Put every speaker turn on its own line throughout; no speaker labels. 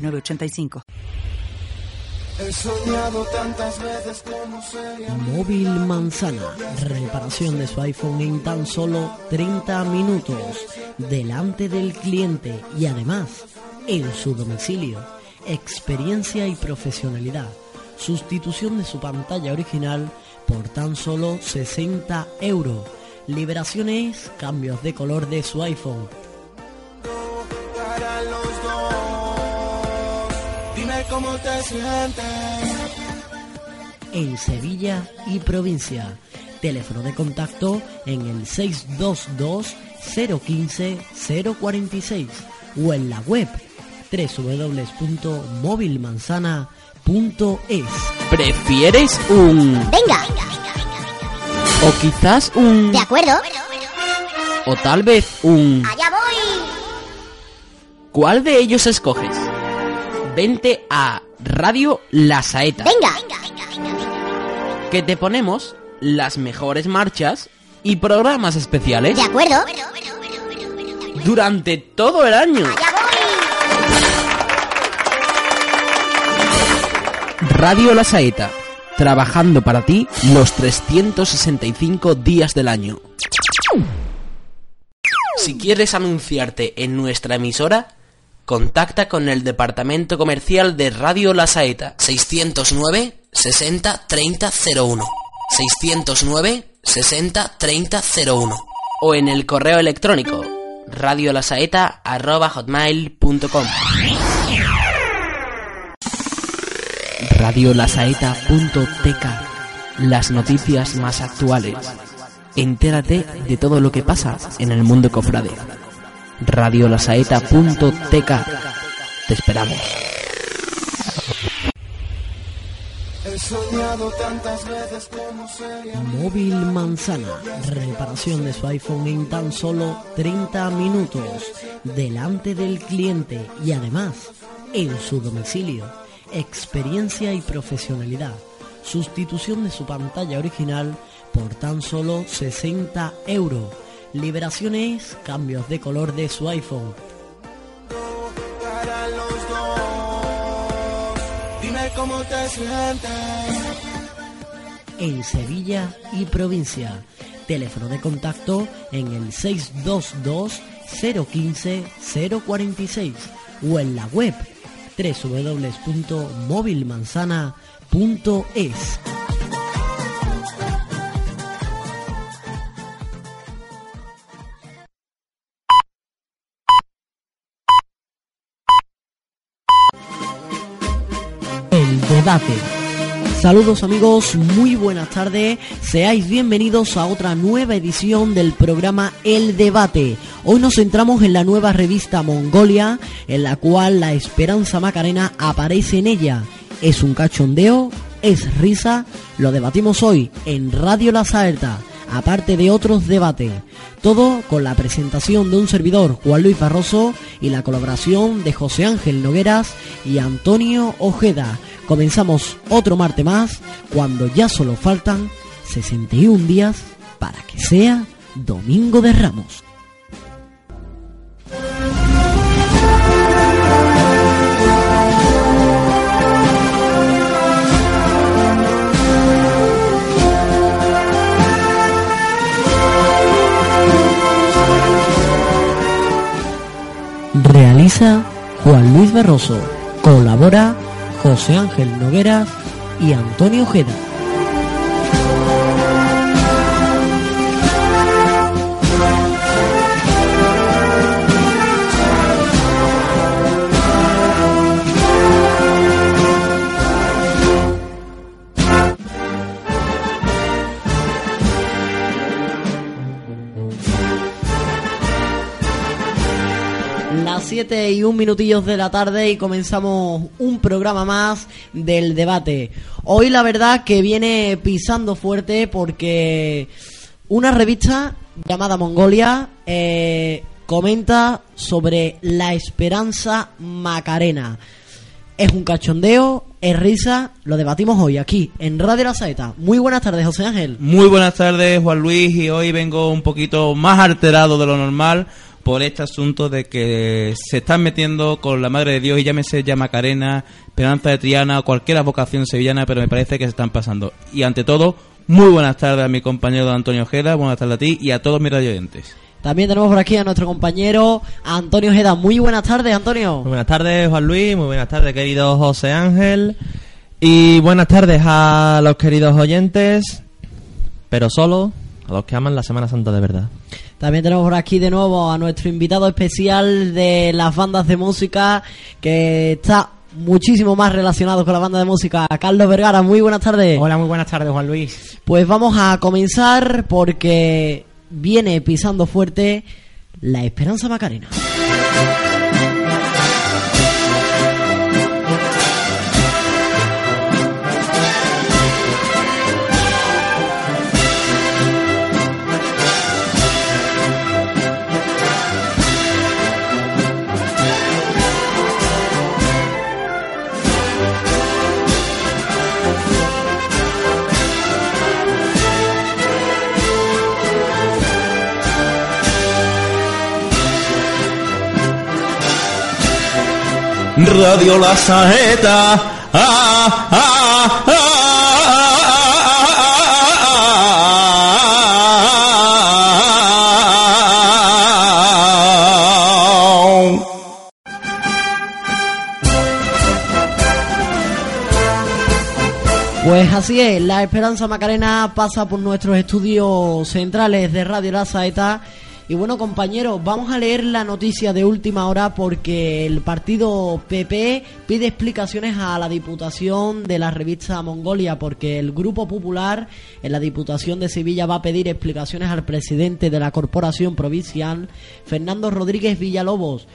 906985.
He soñado tantas veces como sería
Móvil Manzana, reparación de su iPhone en tan solo 30 minutos, delante del cliente y además en su domicilio. Experiencia y profesionalidad. Sustitución de su pantalla original por tan solo 60 euros. Liberaciones, cambios de color de su iPhone.
para los dos. Cómo te sientes.
en Sevilla y provincia. Teléfono de contacto en el 622 015 046 o en la web www.movilmanzana.es.
¿Prefieres un...
Venga,
o quizás un...
de acuerdo.
o tal vez un...
Allá voy.
¿Cuál de ellos escoges? Vente a Radio La Saeta,
Venga,
que te ponemos las mejores marchas y programas especiales
de acuerdo.
durante todo el año. Radio La Saeta, trabajando para ti los 365 días del año. Si quieres anunciarte en nuestra emisora, contacta con el departamento comercial de Radio La Saeta 609 60 30 01 609 60 30 01 o en el correo electrónico radiolasaeta@hotmail.com radiolasaeta.tk Las noticias más actuales. Entérate de todo lo que pasa en el mundo cofrade. radiolasaeta.tk Te esperamos.
Móvil Manzana, reparación de su iPhone en tan solo 30 minutos, delante del cliente y además en su domicilio. Experiencia y profesionalidad. Sustitución de su pantalla original por tan solo 60 euros. Liberaciones, cambios de color de su iPhone.
para los dos. Dime cómo te sientes.
en Sevilla y provincia. Teléfono de contacto en el 622 015 046 o en la web www.movilmanzana.es. Saludos amigos, muy buenas tardes, seáis bienvenidos a otra nueva edición del programa El Debate. Hoy nos centramos en la nueva revista Mongolia, en la cual la Esperanza Macarena aparece en ella. ¿Es un cachondeo? ¿Es risa? Lo debatimos hoy en Radio La Saeta, aparte de otros debates. Todo con la presentación de un servidor, Juan Luis Barroso, y la colaboración de José Ángel Nogueras y Antonio Ojeda. Comenzamos otro martes más, cuando ya solo faltan 61 días para que sea Domingo de Ramos. Realiza Juan Luis Barroso. Colabora José Ángel Nogueras y Antonio Ojeda. 7 7 y un minutillos de la tarde y comenzamos un programa más del debate. Hoy la verdad que viene pisando fuerte porque una revista llamada Mongolia eh, comenta sobre la esperanza macarena. Es un cachondeo, es risa, lo debatimos hoy aquí en Radio La Saeta. Muy buenas tardes, José Ángel.
Muy buenas tardes, Juan Luis, y hoy vengo un poquito más alterado de lo normal por este asunto de que se están metiendo con la Madre de Dios y llámese ya Macarena, Esperanza de Triana o cualquier vocación sevillana, pero me parece que se están pasando. Y ante todo, muy buenas tardes a mi compañero Antonio Ojeda, buenas tardes a ti y a todos mis radioyentes.
También tenemos por aquí a nuestro compañero Antonio Ojeda. Muy buenas tardes, Antonio.
Muy buenas tardes, Juan Luis. Muy buenas tardes, querido José Ángel. Y buenas tardes a los queridos oyentes, pero solo a los que aman la Semana Santa de verdad.
También tenemos por aquí de nuevo a nuestro invitado especial de las bandas de música que está muchísimo más relacionado con la banda de música, Carlos Vergara. Muy buenas tardes.
Hola, muy buenas tardes, Juan Luis.
Pues vamos a comenzar porque viene pisando fuerte la Esperanza Macarena.
Radio La Saeta.
Pues así es, la Esperanza Macarena pasa por nuestros estudios centrales de Radio La Saeta. Y bueno, compañeros, vamos a leer la noticia de última hora porque el partido PP pide explicaciones a la Diputación de la revista Mongolia porque el Grupo Popular en la Diputación de Sevilla va a pedir explicaciones al presidente de la Corporación Provincial, Fernando Rodríguez Villalobos,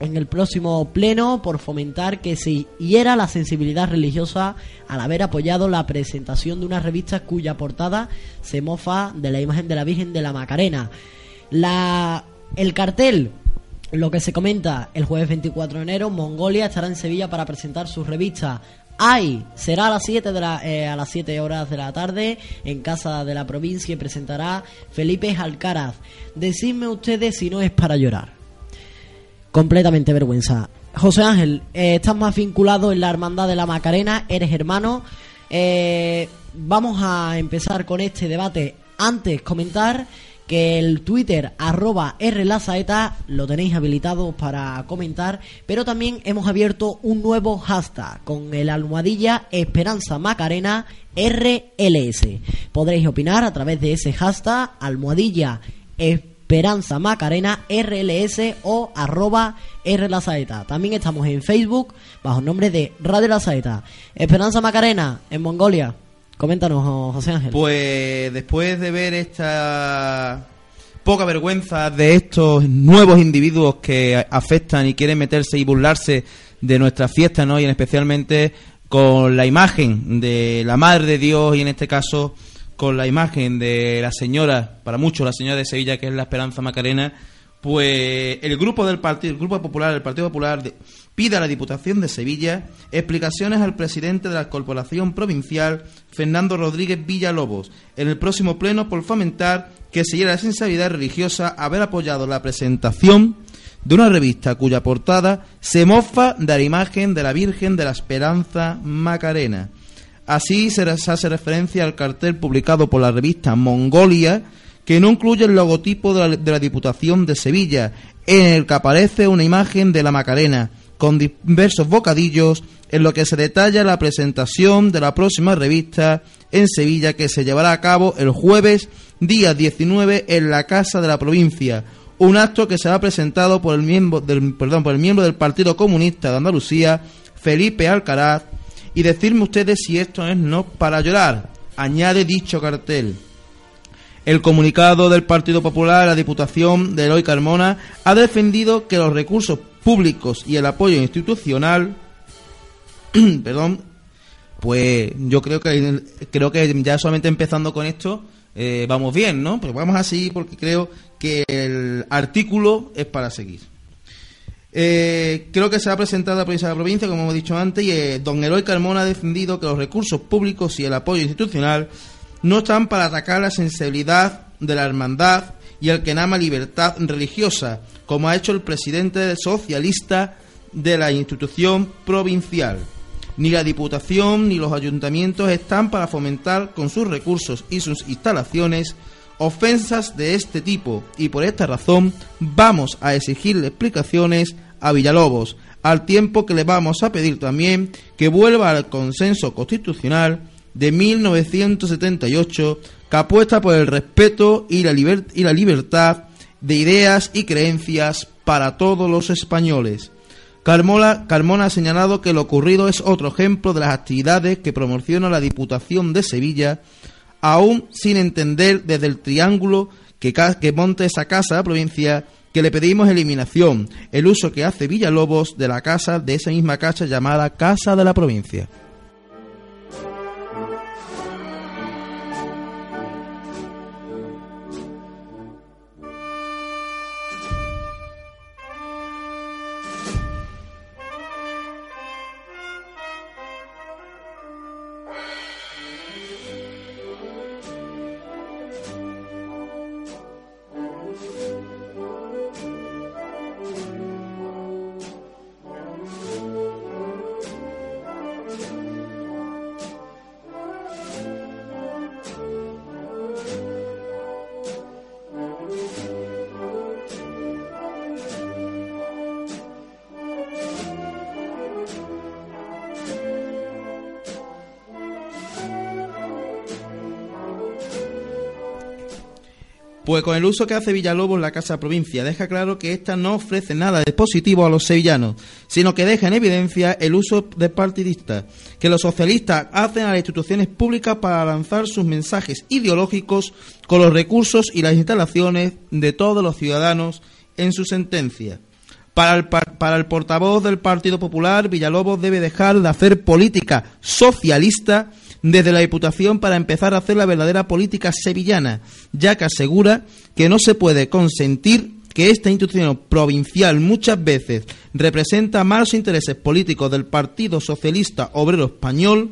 en el próximo pleno por fomentar que se hiera la sensibilidad religiosa al haber apoyado la presentación de una revista cuya portada se mofa de la imagen de la Virgen de la Macarena. La, el cartel, lo que se comenta el jueves 24 de enero, Mongolia estará en Sevilla para presentar su revista ¡Ay! Será a las 7 de la, eh, a las 7 horas de la tarde en casa de la provincia y presentará Felipe Alcaraz. Decidme ustedes si no es para llorar. Completamente vergüenza. José Ángel, eh, estás más vinculado en la Hermandad de la Macarena, eres hermano. Eh, vamos a empezar con este debate. Antes, comentar que el Twitter arroba rlazaeta lo tenéis habilitado para comentar, pero también hemos abierto un nuevo hashtag con el almohadilla Esperanza Macarena RLS. Podréis opinar a través de ese hashtag almohadilla Esperanza Macarena RLS o arroba rlazaeta. También estamos en Facebook bajo el nombre de Radio La Saeta. Esperanza Macarena en Mongolia. Coméntanos, José Ángel.
Pues después de ver esta poca vergüenza de estos nuevos individuos que afectan y quieren meterse y burlarse de nuestras fiestas, ¿no? Y especialmente con la imagen de la Madre de Dios y en este caso con la imagen de la señora, para muchos la señora de Sevilla, que es la Esperanza Macarena, pues el grupo del partido, el grupo popular, el Partido Popular, de, pide a la Diputación de Sevilla explicaciones al presidente de la Corporación Provincial, Fernando Rodríguez Villalobos, en el próximo pleno por fomentar que se la sensibilidad religiosa haber apoyado la presentación de una revista cuya portada se mofa de la imagen de la Virgen de la Esperanza Macarena. Así se hace referencia al cartel publicado por la revista Mongolia, que no incluye el logotipo de la, Diputación de Sevilla, en el que aparece una imagen de la Macarena, con diversos bocadillos, en lo que se detalla la presentación de la próxima revista en Sevilla que se llevará a cabo el jueves día 19 en la Casa de la Provincia, un acto que será presentado por el miembro del, perdón, por el miembro del Partido Comunista de Andalucía, Felipe Alcaraz, y decirme ustedes si esto es no para llorar, añade dicho cartel. El comunicado del Partido Popular la Diputación de Eloy Carmona ha defendido que los recursos públicos y el apoyo institucional, perdón, pues yo creo que creo que ya solamente empezando con esto eh, vamos bien, ¿no? Pero vamos a seguir porque creo que el artículo es para seguir. Eh, creo que se ha presentado la provincia de la provincia, como hemos dicho antes, y eh, don Eloy Carmona ha defendido que los recursos públicos y el apoyo institucional no están para atacar la sensibilidad de la hermandad y el que nama libertad religiosa, como ha hecho el presidente socialista de la institución provincial. Ni la Diputación ni los ayuntamientos están para fomentar con sus recursos y sus instalaciones ofensas de este tipo y por esta razón vamos a exigirle explicaciones a Villalobos, al tiempo que le vamos a pedir también que vuelva al consenso constitucional de 1978 que apuesta por el respeto y la, y la libertad de ideas y creencias para todos los españoles. Carmona, Carmona ha señalado que lo ocurrido es otro ejemplo de las actividades que promociona la Diputación de Sevilla aún sin entender desde el triángulo que, que monta esa casa provincia que le pedimos eliminación, el uso que hace Villalobos de la casa de esa misma casa llamada Casa de la Provincia. Pues con el uso que hace Villalobos la Casa Provincia deja claro que ésta no ofrece nada de positivo a los sevillanos, sino que deja en evidencia el uso de partidista que los socialistas hacen a las instituciones públicas para lanzar sus mensajes ideológicos con los recursos y las instalaciones de todos los ciudadanos en su sentencia. Para el, para el portavoz del Partido Popular, Villalobos debe dejar de hacer política socialista desde la Diputación para empezar a hacer la verdadera política sevillana, ya que asegura que no se puede consentir que esta institución provincial muchas veces representa malos intereses políticos del Partido Socialista Obrero Español,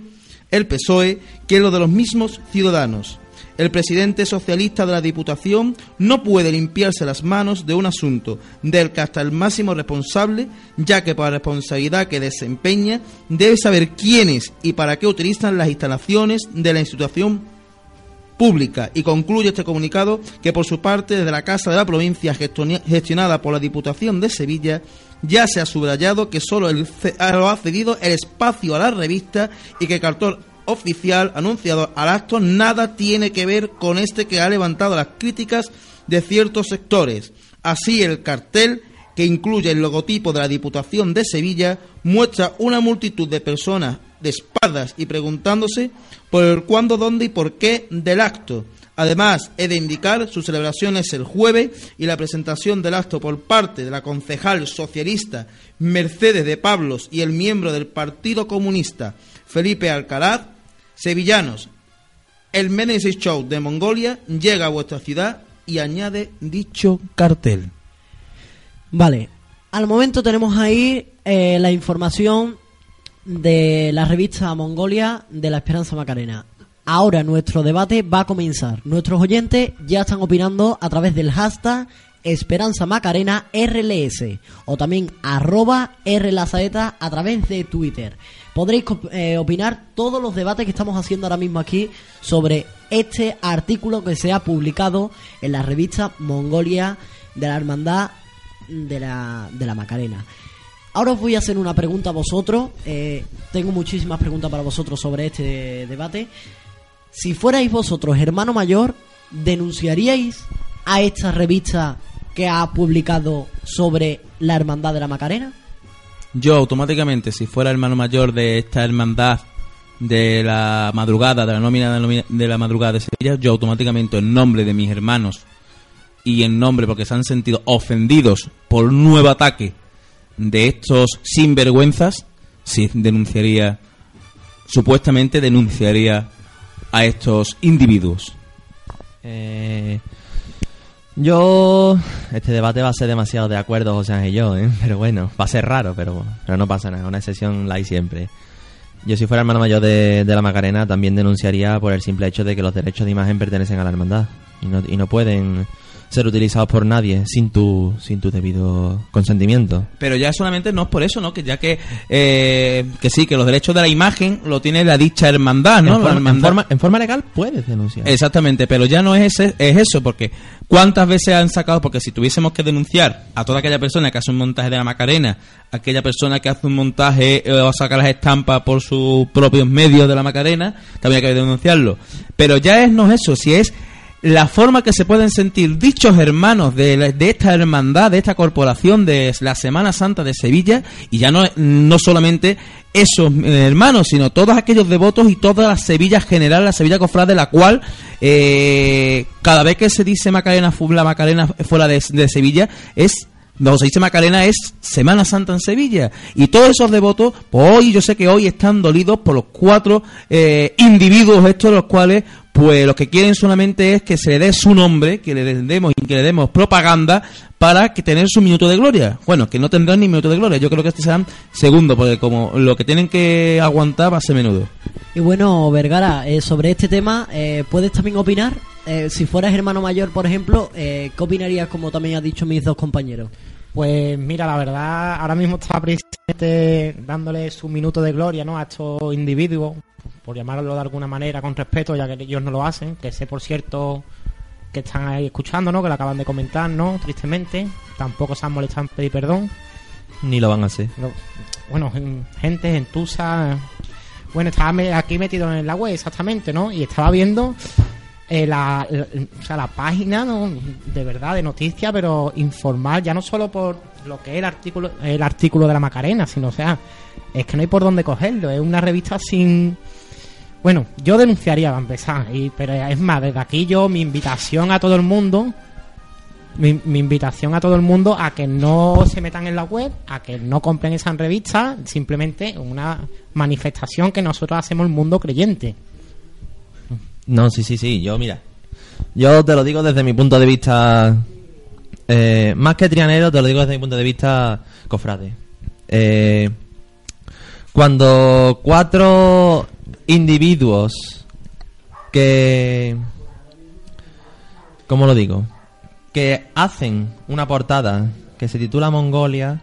el PSOE, que los de los mismos ciudadanos. El presidente socialista de la Diputación no puede limpiarse las manos de un asunto del que hasta el máximo responsable, ya que por la responsabilidad que desempeña, debe saber quiénes y para qué utilizan las instalaciones de la institución pública. Y concluye este comunicado que por su parte desde la Casa de la Provincia gestionada por la Diputación de Sevilla ya se ha subrayado que solo el, ha cedido el espacio a la revista y que el cartón oficial anunciado al acto nada tiene que ver con este que ha levantado las críticas de ciertos sectores. Así el cartel que incluye el logotipo de la Diputación de Sevilla muestra una multitud de personas de espadas y preguntándose por el cuándo, dónde y por qué del acto. Además, he de indicar su celebración es el jueves y la presentación del acto por parte de la concejal socialista Mercedes de Pablos y el miembro del Partido Comunista Felipe Alcalá Sevillanos, el Meneses Show de Mongolia llega a vuestra ciudad y añade dicho cartel.
Vale, al momento tenemos ahí eh, la información de la revista Mongolia de la Esperanza Macarena. Ahora nuestro debate va a comenzar. Nuestros oyentes ya están opinando a través del hashtag Esperanza Macarena RLS o también arroba a través de Twitter. Podréis eh, opinar todos los debates que estamos haciendo ahora mismo aquí sobre este artículo que se ha publicado en la revista Mongolia de la Hermandad de la, de la Macarena. Ahora os voy a hacer una pregunta a vosotros. Eh, tengo muchísimas preguntas para vosotros sobre este debate. Si fuerais vosotros hermano mayor, ¿denunciaríais a esta revista que ha publicado sobre la Hermandad de la Macarena?
Yo automáticamente, si fuera hermano mayor de esta hermandad de la madrugada, de la nómina de la madrugada de Sevilla, yo automáticamente en nombre de mis hermanos y en nombre porque se han sentido ofendidos por un nuevo ataque de estos sinvergüenzas, sí denunciaría, supuestamente denunciaría a estos individuos.
Eh, yo... Este debate va a ser demasiado de acuerdo, José Ángel y yo, ¿eh? Pero bueno, va a ser raro, pero, pero no pasa nada. Una excepción la hay siempre. Yo si fuera hermano mayor de, de la Macarena también denunciaría por el simple hecho de que los derechos de imagen pertenecen a la hermandad y no, y no pueden ser utilizados por nadie sin tu sin tu debido consentimiento.
Pero ya solamente no es por eso, ¿no? Que ya que eh, que sí, que los derechos de la imagen lo tiene la dicha hermandad, ¿no?
en, forma- en forma legal puedes denunciar.
Exactamente, pero ya no es, ese, es eso, porque ¿cuántas veces han sacado? Porque si tuviésemos que denunciar a toda aquella persona que hace un montaje de la Macarena, aquella persona que hace un montaje eh, o saca las estampas por sus propios medios de la Macarena, también hay que denunciarlo. Pero ya es no es eso, si es la forma que se pueden sentir dichos hermanos de, de esta hermandad, de esta corporación de la Semana Santa de Sevilla, y ya no, no solamente esos eh, hermanos, sino todos aquellos devotos y toda la Sevilla general, la Sevilla cofrade, la cual eh, cada vez que se dice Macarena, la Macarena fuera de, de Sevilla, es no, se dice Macarena es Semana Santa en Sevilla. Y todos esos devotos, pues hoy, yo sé que hoy están dolidos por los cuatro eh, individuos estos, los cuales, pues lo que quieren solamente es que se le dé su nombre, que le demos y que le demos propaganda para que tener su minuto de gloria. Bueno, que no tendrán ni minuto de gloria. Yo creo que este serán segundo, porque como lo que tienen que aguantar va a ser menudo.
Y bueno, Vergara, eh, sobre este tema, eh, ¿puedes también opinar? Eh, si fueras hermano mayor, por ejemplo, eh, ¿qué opinarías, como también han dicho mis dos compañeros?
Pues mira, la verdad, ahora mismo está precisamente dándole su minuto de gloria ¿no? a estos individuos, por llamarlo de alguna manera con respeto, ya que ellos no lo hacen, que sé por cierto que están ahí escuchando, ¿no? que lo acaban de comentar, ¿no? tristemente, tampoco se han molestado en pedir perdón.
Ni lo van a hacer.
Lo- bueno, gen- gente, gentuza. Bueno, estaba aquí metido en la web exactamente, ¿no? Y estaba viendo eh, la, la- o sea, la página ¿no? de verdad de noticias, pero informal, ya no solo por lo que es el artículo, el artículo de la Macarena, sino, o sea, es que no hay por dónde cogerlo. Es una revista sin. Bueno, yo denunciaría para empezar, y, pero es más, desde aquí yo mi invitación a todo el mundo mi, invitación a todo el mundo a que no se metan en la web, a que no compren esa revista, simplemente una manifestación que nosotros hacemos el mundo creyente.
No, sí, sí, sí. Yo, mira. Yo te lo digo desde mi punto de vista. eh, más que trianero, te lo digo desde mi punto de vista cofrade. Eh, cuando cuatro individuos que. ¿Cómo lo digo? Que hacen una portada que se titula Mongolia.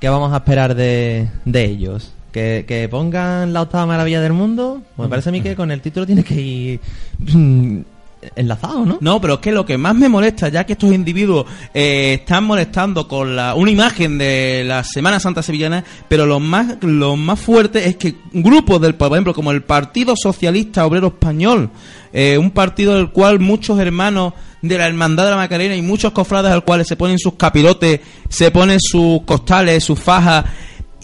¿Qué vamos a esperar de, de ellos? ¿Que, que pongan la octava maravilla del mundo? Pues me parece a mí que con el título tiene que ir mm, enlazado, ¿no?
No, pero es que lo que más me molesta, ya que estos individuos eh, están molestando con la, una imagen de la Semana Santa Sevillana, pero lo más, lo más fuerte es que grupos del, por ejemplo, como el Partido Socialista Obrero Español, eh, un partido del cual muchos hermanos de la Hermandad de la Macarena y muchos cofrades al cuales se ponen sus capirotes, se ponen sus costales, sus fajas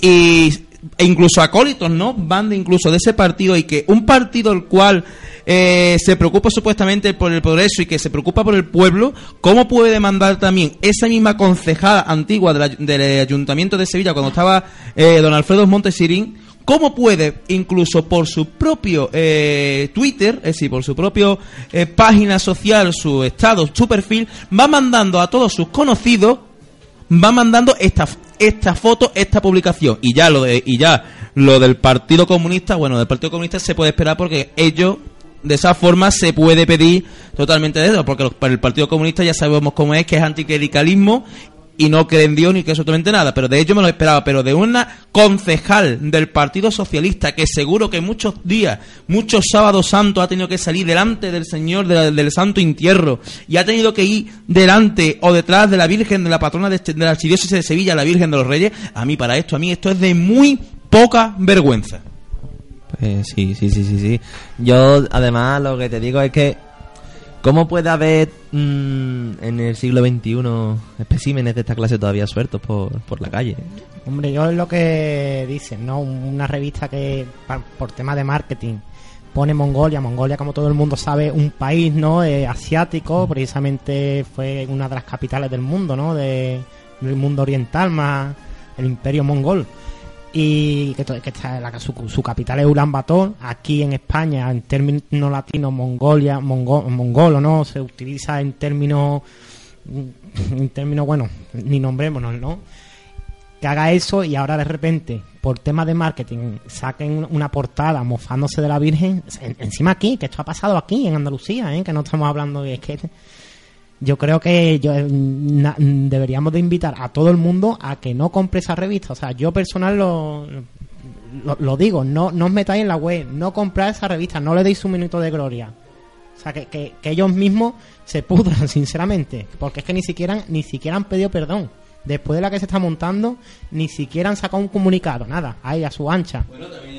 y e incluso acólitos, ¿no? Van de incluso de ese partido y que un partido el cual eh, se preocupa supuestamente por el progreso y que se preocupa por el pueblo, ¿cómo puede demandar también esa misma concejada antigua de del Ayuntamiento de Sevilla cuando estaba eh, don Alfredo Montesirín? ¿Cómo puede, incluso por su propio eh, Twitter, es decir, por su propio eh, página social, su estado, su perfil, va mandando a todos sus conocidos va mandando esta esta foto, esta publicación. Y ya lo de y ya lo del Partido Comunista, bueno, del Partido Comunista se puede esperar porque ellos de esa forma se puede pedir totalmente de eso, porque el Partido Comunista ya sabemos cómo es, que es anticlericalismo y no cree en Dios ni que absolutamente nada, pero de ello me lo esperaba, pero de una concejal del Partido Socialista que seguro que muchos días, muchos sábados santos ha tenido que salir delante del Señor del Santo Entierro y ha tenido que ir delante o detrás de la Virgen de la patrona de, de la Archidiócesis de Sevilla, la Virgen de los Reyes, a mí para esto, a mí esto es de muy poca vergüenza.
Pues sí, sí, sí, sí, sí. Yo, además, lo que te digo es que, ¿cómo puede haber mm, en el siglo XXI especímenes de esta clase todavía sueltos por, por la calle?
Hombre, yo es lo que dicen, ¿no? Una revista que por tema de marketing pone Mongolia. Mongolia, como todo el mundo sabe, un país, ¿no? Eh, asiático, precisamente fue una de las capitales del mundo, ¿no? De, del mundo oriental más, el imperio mongol y que, está la, su, su capital es Ulan Bator aquí en España en términos latinos Mongolia mongo- mongolo no se utiliza en términos en términos bueno ni nombrémonos no que haga eso y ahora de repente por temas de marketing saquen una portada mofándose de la Virgen en- encima aquí que esto ha pasado aquí en Andalucía ¿eh? que no estamos hablando de es yo creo que yo, eh, deberíamos de invitar a todo el mundo a que no compre esa revista. O sea, yo personal lo, lo, digo, no, no os metáis en la web, no compráis esa revista, no le deis un minuto de gloria. O sea, que, que, ellos mismos se pudran, sinceramente. Porque es que ni siquiera, ni siquiera han pedido perdón. Después de la que se está montando, ni siquiera han sacado un comunicado, nada, ahí a su ancha.
También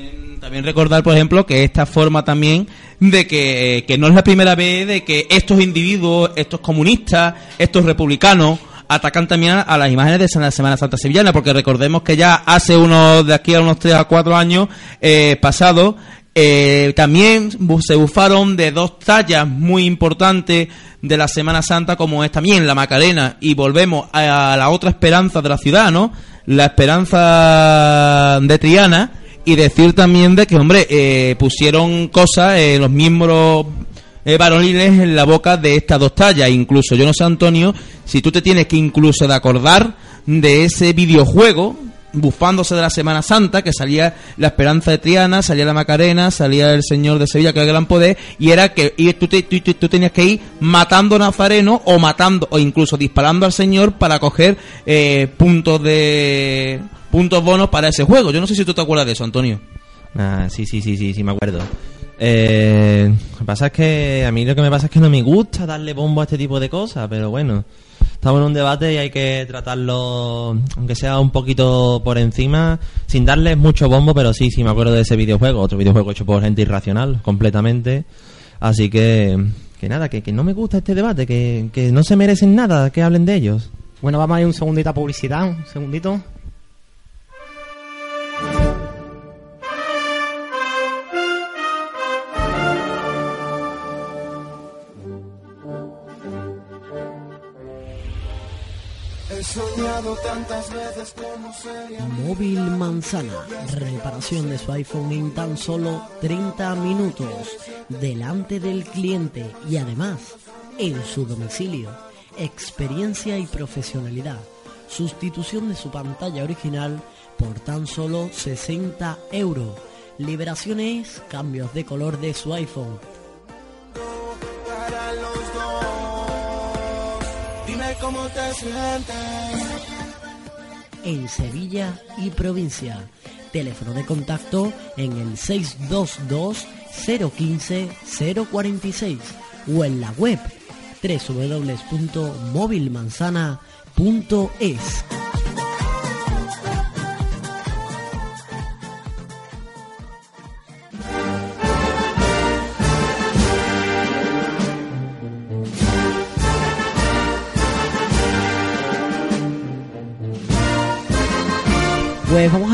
recordar, por ejemplo, que esta forma también de que, que no es la primera vez de que estos individuos, estos comunistas, estos republicanos, atacan también a las imágenes de la Semana Santa Sevillana, porque recordemos que ya hace unos, de aquí a unos 3 a 4 años eh, pasados, eh, también se bufaron de dos tallas muy importantes de la Semana Santa, como es también la Macarena, y volvemos a la otra esperanza de la ciudad, ¿no? La esperanza de Triana, y decir también de que, hombre, eh, pusieron cosas, eh, los miembros eh, varoniles en la boca de estas dos tallas. Incluso, yo no sé, Antonio, si tú te tienes que incluso de acordar de ese videojuego bufándose de la Semana Santa, que salía la Esperanza de Triana, salía la Macarena, salía el Señor de Sevilla, que era el gran poder, y era que y tú, te- tú- tú- tenías que ir matando nazareno o matando, o incluso disparando al Señor para coger eh, puntos de puntos bonos para ese juego. Yo no sé si tú te acuerdas de eso, Antonio.
Ah, sí, sí, sí, sí, sí, me acuerdo. Eh, lo que pasa es que a mí lo que me pasa es que no me gusta darle bombo a este tipo de cosas, pero bueno, estamos en un debate y hay que tratarlo, aunque sea un poquito por encima, sin darles mucho bombo, pero sí, sí, me acuerdo de ese videojuego, otro videojuego hecho por gente irracional, completamente. Así que, que nada, que, que no me gusta este debate, que, que no se merecen nada que hablen de ellos.
Bueno, vamos a ir un segundito a publicidad, un segundito.
Soñado tantas veces como sería
Móvil Manzana, reparación de su iPhone en tan solo 30 minutos, delante del cliente y además en su domicilio. Experiencia y profesionalidad. Sustitución de su pantalla original por tan solo 60 euros. Liberaciones, cambios de color de su iPhone.
para los dos. Cómo te sientes.
en Sevilla y provincia. Teléfono de contacto en el 622 015 046 o en la web www.movilmanzana.es.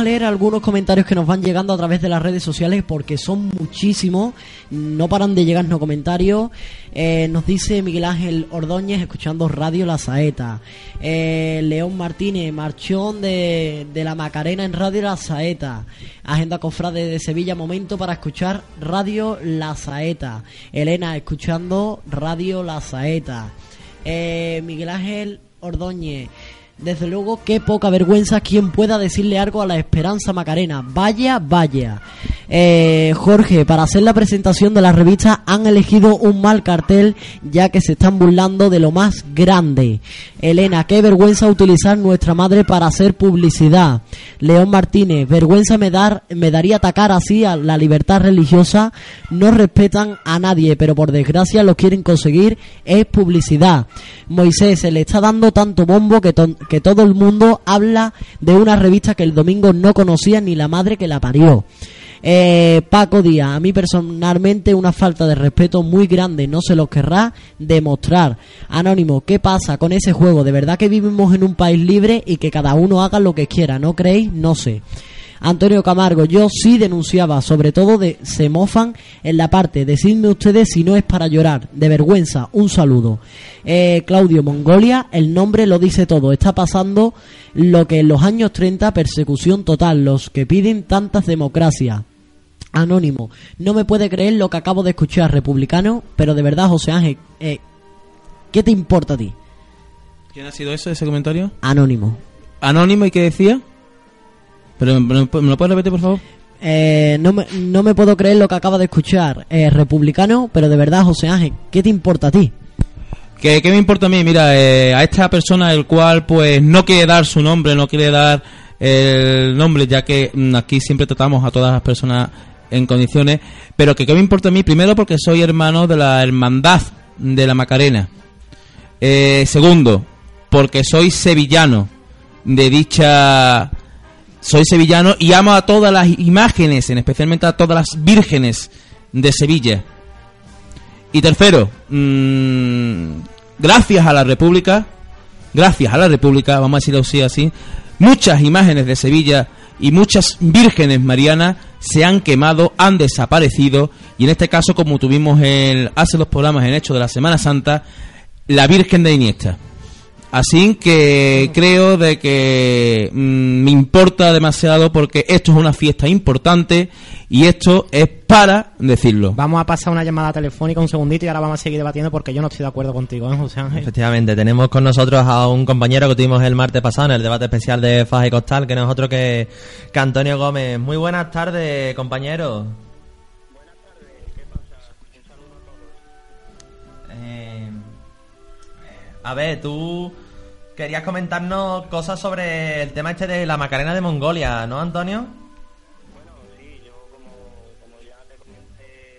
leer algunos comentarios que nos van llegando a través de las redes sociales porque son muchísimos. No paran de llegarnos comentarios. Eh, nos dice Miguel Ángel Ordóñez escuchando Radio La Saeta. Eh, León Martínez, marchón de, de la Macarena en Radio La Saeta. Agenda Cofrade de Sevilla, momento para escuchar Radio La Saeta. Elena escuchando Radio La Saeta. Eh, Miguel Ángel Ordóñez. Desde luego, qué poca vergüenza quien pueda decirle algo a la Esperanza Macarena. Vaya, vaya. Eh, Jorge, para hacer la presentación de la revista han elegido un mal cartel ya que se están burlando de lo más grande. Elena, qué vergüenza utilizar nuestra madre para hacer publicidad. León Martínez, vergüenza me, dar, me daría atacar así a la libertad religiosa. No respetan a nadie, pero por desgracia lo quieren conseguir. Es publicidad. Moisés, se le está dando tanto bombo que, que todo el mundo habla de una revista que el domingo no conocía ni la madre que la parió. Eh, Paco Díaz, a mí personalmente una falta de respeto muy grande, no se lo querrá demostrar. Anónimo, ¿qué pasa con ese juego? ¿De verdad que vivimos en un país libre y que cada uno haga lo que quiera? ¿No creéis? No sé. Antonio Camargo, yo sí denunciaba, sobre todo de se mofan en la parte, decidme ustedes si no es para llorar, de vergüenza, un saludo. Eh, Claudio Mongolia, el nombre lo dice todo, está pasando lo que en los años 30 persecución total, los que piden tantas democracias. Anónimo, no me puede creer lo que acabo de escuchar, republicano, pero de verdad, José Ángel, eh, ¿qué te importa a ti?
¿Quién ha sido eso, ese comentario?
Anónimo.
Anónimo y qué decía? Pero ¿me, lo puedes repetir, por favor?
Eh, no, me, no me puedo creer lo que acaba de escuchar. Eh, republicano, pero de verdad, José Ángel, ¿qué te importa a ti?
¿Qué, qué me importa a mí? Mira, eh, a esta persona el cual pues no quiere dar su nombre, no quiere dar el nombre, ya que mm, aquí siempre tratamos a todas las personas en condiciones, pero que qué me importa a mí, primero porque soy hermano de la hermandad de la Macarena. Eh, segundo, porque soy sevillano de dicha... Soy sevillano y amo a todas las imágenes, en especialmente a todas las vírgenes de Sevilla. Y tercero, mm, gracias a la República, gracias a la República, vamos a decirlo así, así, muchas imágenes de Sevilla y muchas vírgenes marianas se han quemado, han desaparecido, y en este caso, como tuvimos el, hace los programas en hecho de la Semana Santa, la Virgen de Iniesta. Así que creo de que mm, me importa demasiado porque esto es una fiesta importante y esto es para decirlo.
Vamos a pasar una llamada telefónica un segundito y ahora vamos a seguir debatiendo porque yo no estoy de acuerdo contigo, ¿eh, José Ángel?
Efectivamente, tenemos con nosotros a un compañero que tuvimos el martes pasado en el debate especial de Faja y Costal, que no es otro que, que Antonio Gómez. Muy buenas tardes, compañero. Eh, a ver, tú querías comentarnos cosas sobre el tema este de la Macarena de Mongolia, ¿no, Antonio?
Sí, yo como, ya te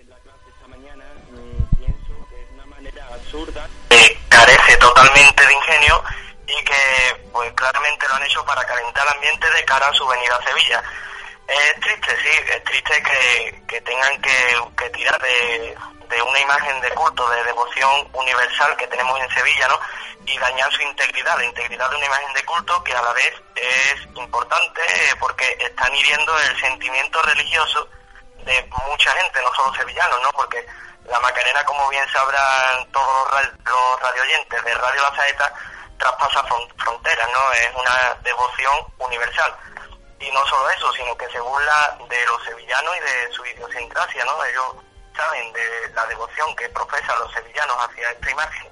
la clase esta mañana, mm, pienso que es una manera absurda. Que carece totalmente de ingenio y que pues claramente lo han hecho para calentar el ambiente de cara a su venida a Sevilla. Es triste, sí, es triste que, que tengan que, que tirar de, de una imagen de culto, de devoción universal que tenemos en Sevilla, ¿no? Y dañar su integridad, la integridad de una imagen de culto que a la vez es importante eh, porque están hiriendo el sentimiento religioso de mucha gente, no solo sevillanos, ¿no? Porque la Macarena, como bien sabrán todos los, los radioyentes de Radio La Saeta, traspasa fron- fronteras, ¿no? Es una devoción universal. Y no solo eso, sino que se burla de los sevillanos y de su idiosincrasia, ¿no? Ellos saben de la devoción que profesan los sevillanos hacia esta imagen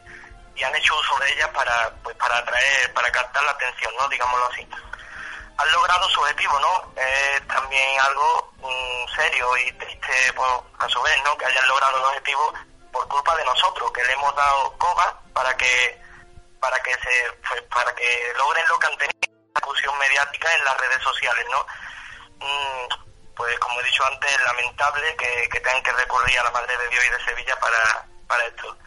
y han hecho uso de ella para, pues, para atraer, para captar la atención, ¿no? Digámoslo así han logrado su objetivo, ¿no? Es también algo mm, serio y triste, bueno, a su vez, ¿no? Que hayan logrado el objetivo por culpa de nosotros, que le hemos dado coba para que para que se pues, para que logren lo que han tenido discusión mediática en las redes sociales, ¿no? Mm, pues como he dicho antes, es lamentable que, que tengan que recurrir a la Madre de Dios y de Sevilla para, para esto.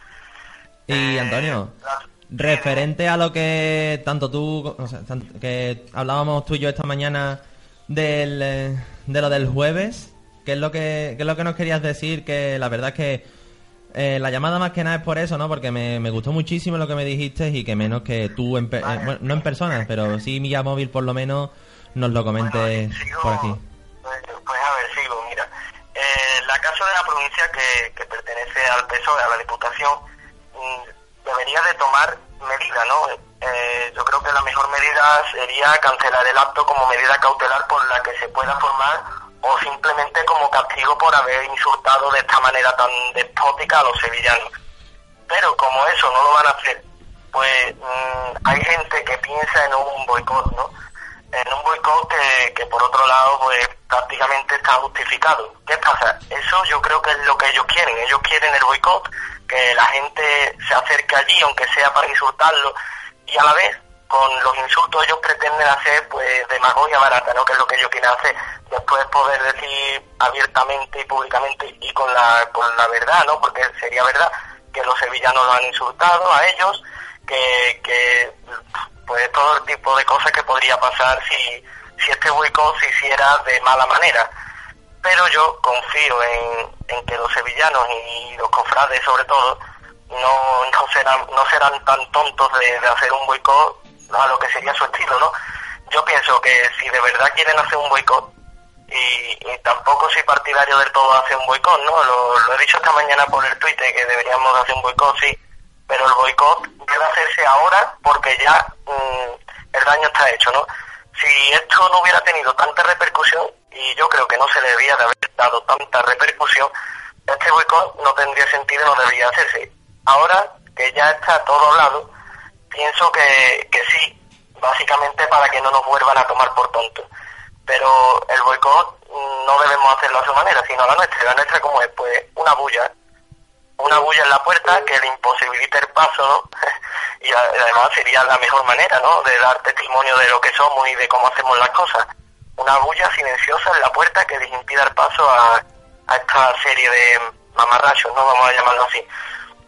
Y
Eh,
Antonio,
la-
referente a lo que tanto tú, o sea, tant- que hablábamos tú y yo esta mañana del, eh, de lo del jueves, ¿qué es lo que, qué es lo que nos querías decir? Que la verdad es que eh, la llamada más que nada es por eso, ¿no? Porque me, me gustó muchísimo lo que me dijiste y que menos que tú, en pe- eh, bueno, no en persona, pero sí vía móvil por lo menos, nos lo comentes
Bueno, sigo-
por aquí.
Pues, a ver, sigo, mira. Eh, la Casa de la Provincia que, que pertenece al PSOE, a la Diputación, mm, debería de tomar medidas, ¿no? Eh, yo creo que la mejor medida sería cancelar el acto como medida cautelar por la que se pueda formar o simplemente como castigo por haber insultado de esta manera tan despótica a los sevillanos. Pero como eso no lo van a hacer, pues mm, hay gente que piensa en un boicot, ¿no? En un boicot que, que por otro lado pues prácticamente está justificado. ¿Qué pasa? Eso yo creo que es lo que ellos quieren. Ellos quieren el boicot, que la gente se acerque allí aunque sea para insultarlo y a la vez con los insultos ellos pretenden hacer pues demagogia barata, ¿no? Que es lo que ellos quieren hacer. Después poder decir abiertamente y públicamente y con la, con la verdad, ¿no? Porque sería verdad que los sevillanos lo han insultado a ellos, que, que pues todo el tipo de cosas que podría pasar si, si este boicot se hiciera de mala manera. Pero yo confío en, en que los sevillanos y los cofrades sobre todo no, no serán no serán tan tontos de, hacer un boicot a lo que sería su estilo, ¿no? Yo pienso que si de verdad quieren hacer un boicot, y, y tampoco soy partidario del todo hacer un boicot, ¿no? Lo, lo he dicho esta mañana por el Twitter que deberíamos hacer un boicot, sí, pero el boicot debe hacerse ahora porque ya mm, el daño está hecho, ¿no? Si esto no hubiera tenido tanta repercusión, y yo creo que no se debía de haber dado tanta repercusión, este boicot no tendría sentido, no debería hacerse. Ahora que ya está todo hablado, pienso que, que sí, básicamente para que no nos vuelvan a tomar por tontos. Pero el boicot mm, no debemos hacerlo a su manera, sino a la nuestra. La nuestra como es, pues, una bulla. Una bulla en la puerta que le imposibilite el paso, y además sería la mejor manera, ¿no? De dar testimonio de lo que somos y de cómo hacemos las cosas. Una bulla silenciosa en la puerta que les impida el paso a, a esta serie de mamarrachos, ¿no? Vamos a llamarlo así.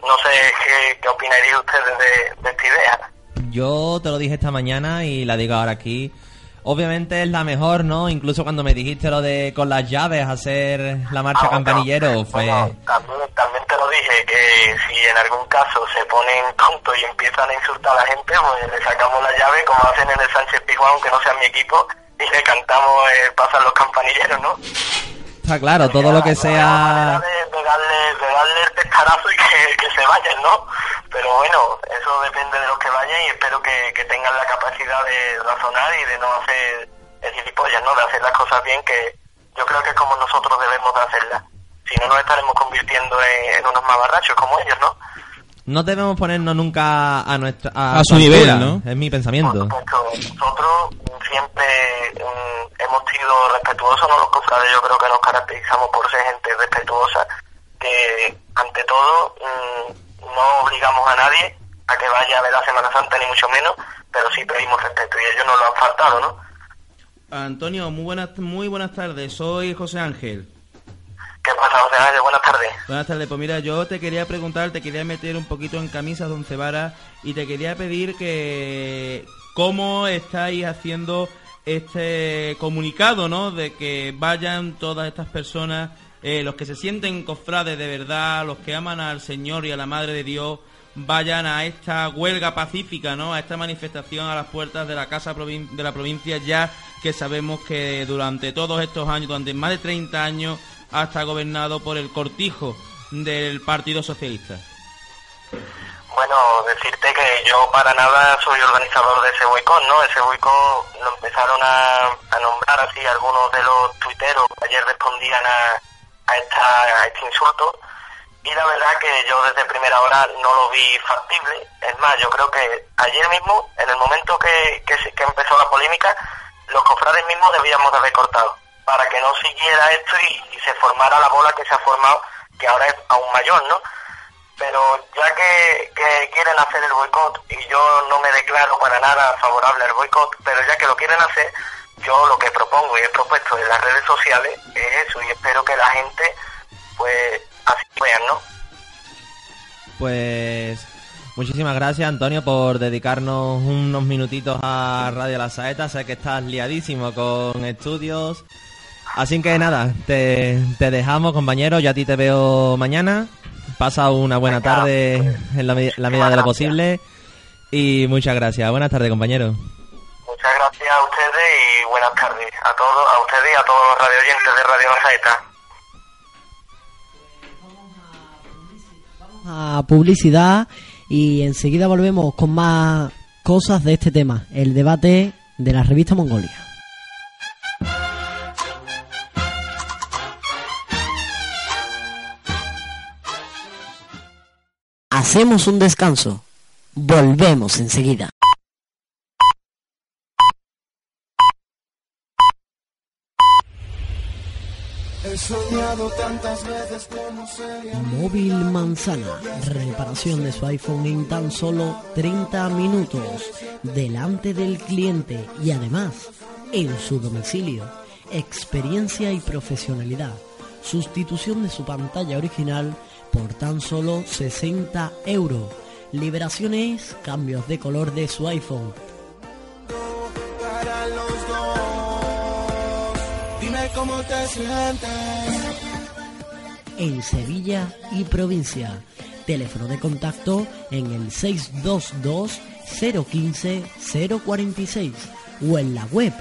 No sé qué, qué opinaríais ustedes de, de esta idea.
Yo te lo dije esta mañana y la digo ahora aquí. Obviamente es la mejor, ¿no? Incluso cuando me dijiste lo de con las llaves hacer la marcha
Ah,
campanillero, fue...
bueno, también, también te lo dije, que si en algún caso se ponen tontos y empiezan a insultar a la gente, pues le sacamos la llave, como hacen en el Sánchez Pizjuán, aunque no sea mi equipo, y le cantamos eh, Pasan los campanilleros, ¿no?
Está claro, todo lo que sea...
De, de darle, de darle el pescarazo y que, que se vayan, ¿no? Pero bueno, eso depende de los que vayan y espero que, que tengan la capacidad de razonar y de no hacer el gilipollas, ¿no? De hacer las cosas bien, que yo creo que es como nosotros debemos de hacerlas. Si no, nos estaremos convirtiendo en, en unos mamarrachos como ellos, ¿no?
No debemos ponernos nunca a nuestra...
A su nivel, ¿no?
Es mi
Por
pensamiento.
supuesto, nosotros siempre mm, hemos sido respetuosos, ¿no? Los cofrades yo creo que nos caracterizamos por ser gente respetuosa, que ante todo mm, no obligamos a nadie a que vaya a ver la Semana Santa, ni mucho menos, pero sí pedimos respeto y ellos nos lo han faltado, ¿no?
Antonio, muy buenas, muy buenas tardes. Soy José Ángel.
¿Qué pasa, José Ángel? Buenas tardes.
Buenas tardes, pues mira, yo te quería preguntar, te quería meter un poquito en camisas de once varas y te quería pedir que cómo estáis haciendo este comunicado, ¿no? De que vayan todas estas personas, eh, los que se sienten cofrades de verdad, los que aman al Señor y a la Madre de Dios, vayan a esta huelga pacífica, ¿no? A esta manifestación a las puertas de la Casa de la provincia, ya que sabemos que durante todos estos años, durante más de 30 años, ha estado gobernado por el cortijo del Partido Socialista.
Bueno, decirte que yo para nada soy organizador de ese boicot, ¿no? Ese boicot lo empezaron a, a nombrar así algunos de los tuiteros que ayer respondían a, a, esta, a este insulto y la verdad que yo desde primera hora no lo vi factible. Es más, yo creo que ayer mismo, en el momento que, que, que empezó la polémica, los cofrades mismos debíamos de haber cortado para que no siguiera esto y, y se formara la bola que se ha formado, que ahora es aún mayor, ¿no? Pero ya que, quieren hacer el boicot y yo no me declaro para nada favorable al boicot, pero ya que lo quieren hacer, yo lo que propongo y he propuesto en las redes sociales es eso y espero que la gente pues así vean, ¿no?
Pues muchísimas gracias Antonio por dedicarnos unos minutitos a Radio La Saeta. Sé que estás liadísimo con estudios. Así que nada, te, te dejamos compañero, yo a ti te veo mañana. Pasa una buena
Venga,
tarde en la, me- la medida de lo posible. Y muchas gracias. Buenas tardes compañero.
Muchas gracias a ustedes y buenas tardes a todos, a ustedes y a todos los radioyentes de Radio La Saeta.
a publicidad y enseguida volvemos con más cosas de este tema, el debate de la revista Mongolia. Hacemos un descanso. Volvemos enseguida.
He soñado tantas veces como sería
Móvil Manzana, reparación de su iPhone en tan solo 30 minutos, delante del cliente y además en su domicilio. Experiencia y profesionalidad. Sustitución de su pantalla original por tan solo 60 euros. Liberaciones, cambios de color de su iPhone.
para los dos. Dime cómo te sientes.
en Sevilla y provincia. Teléfono de contacto en el 622 015 046 o en la web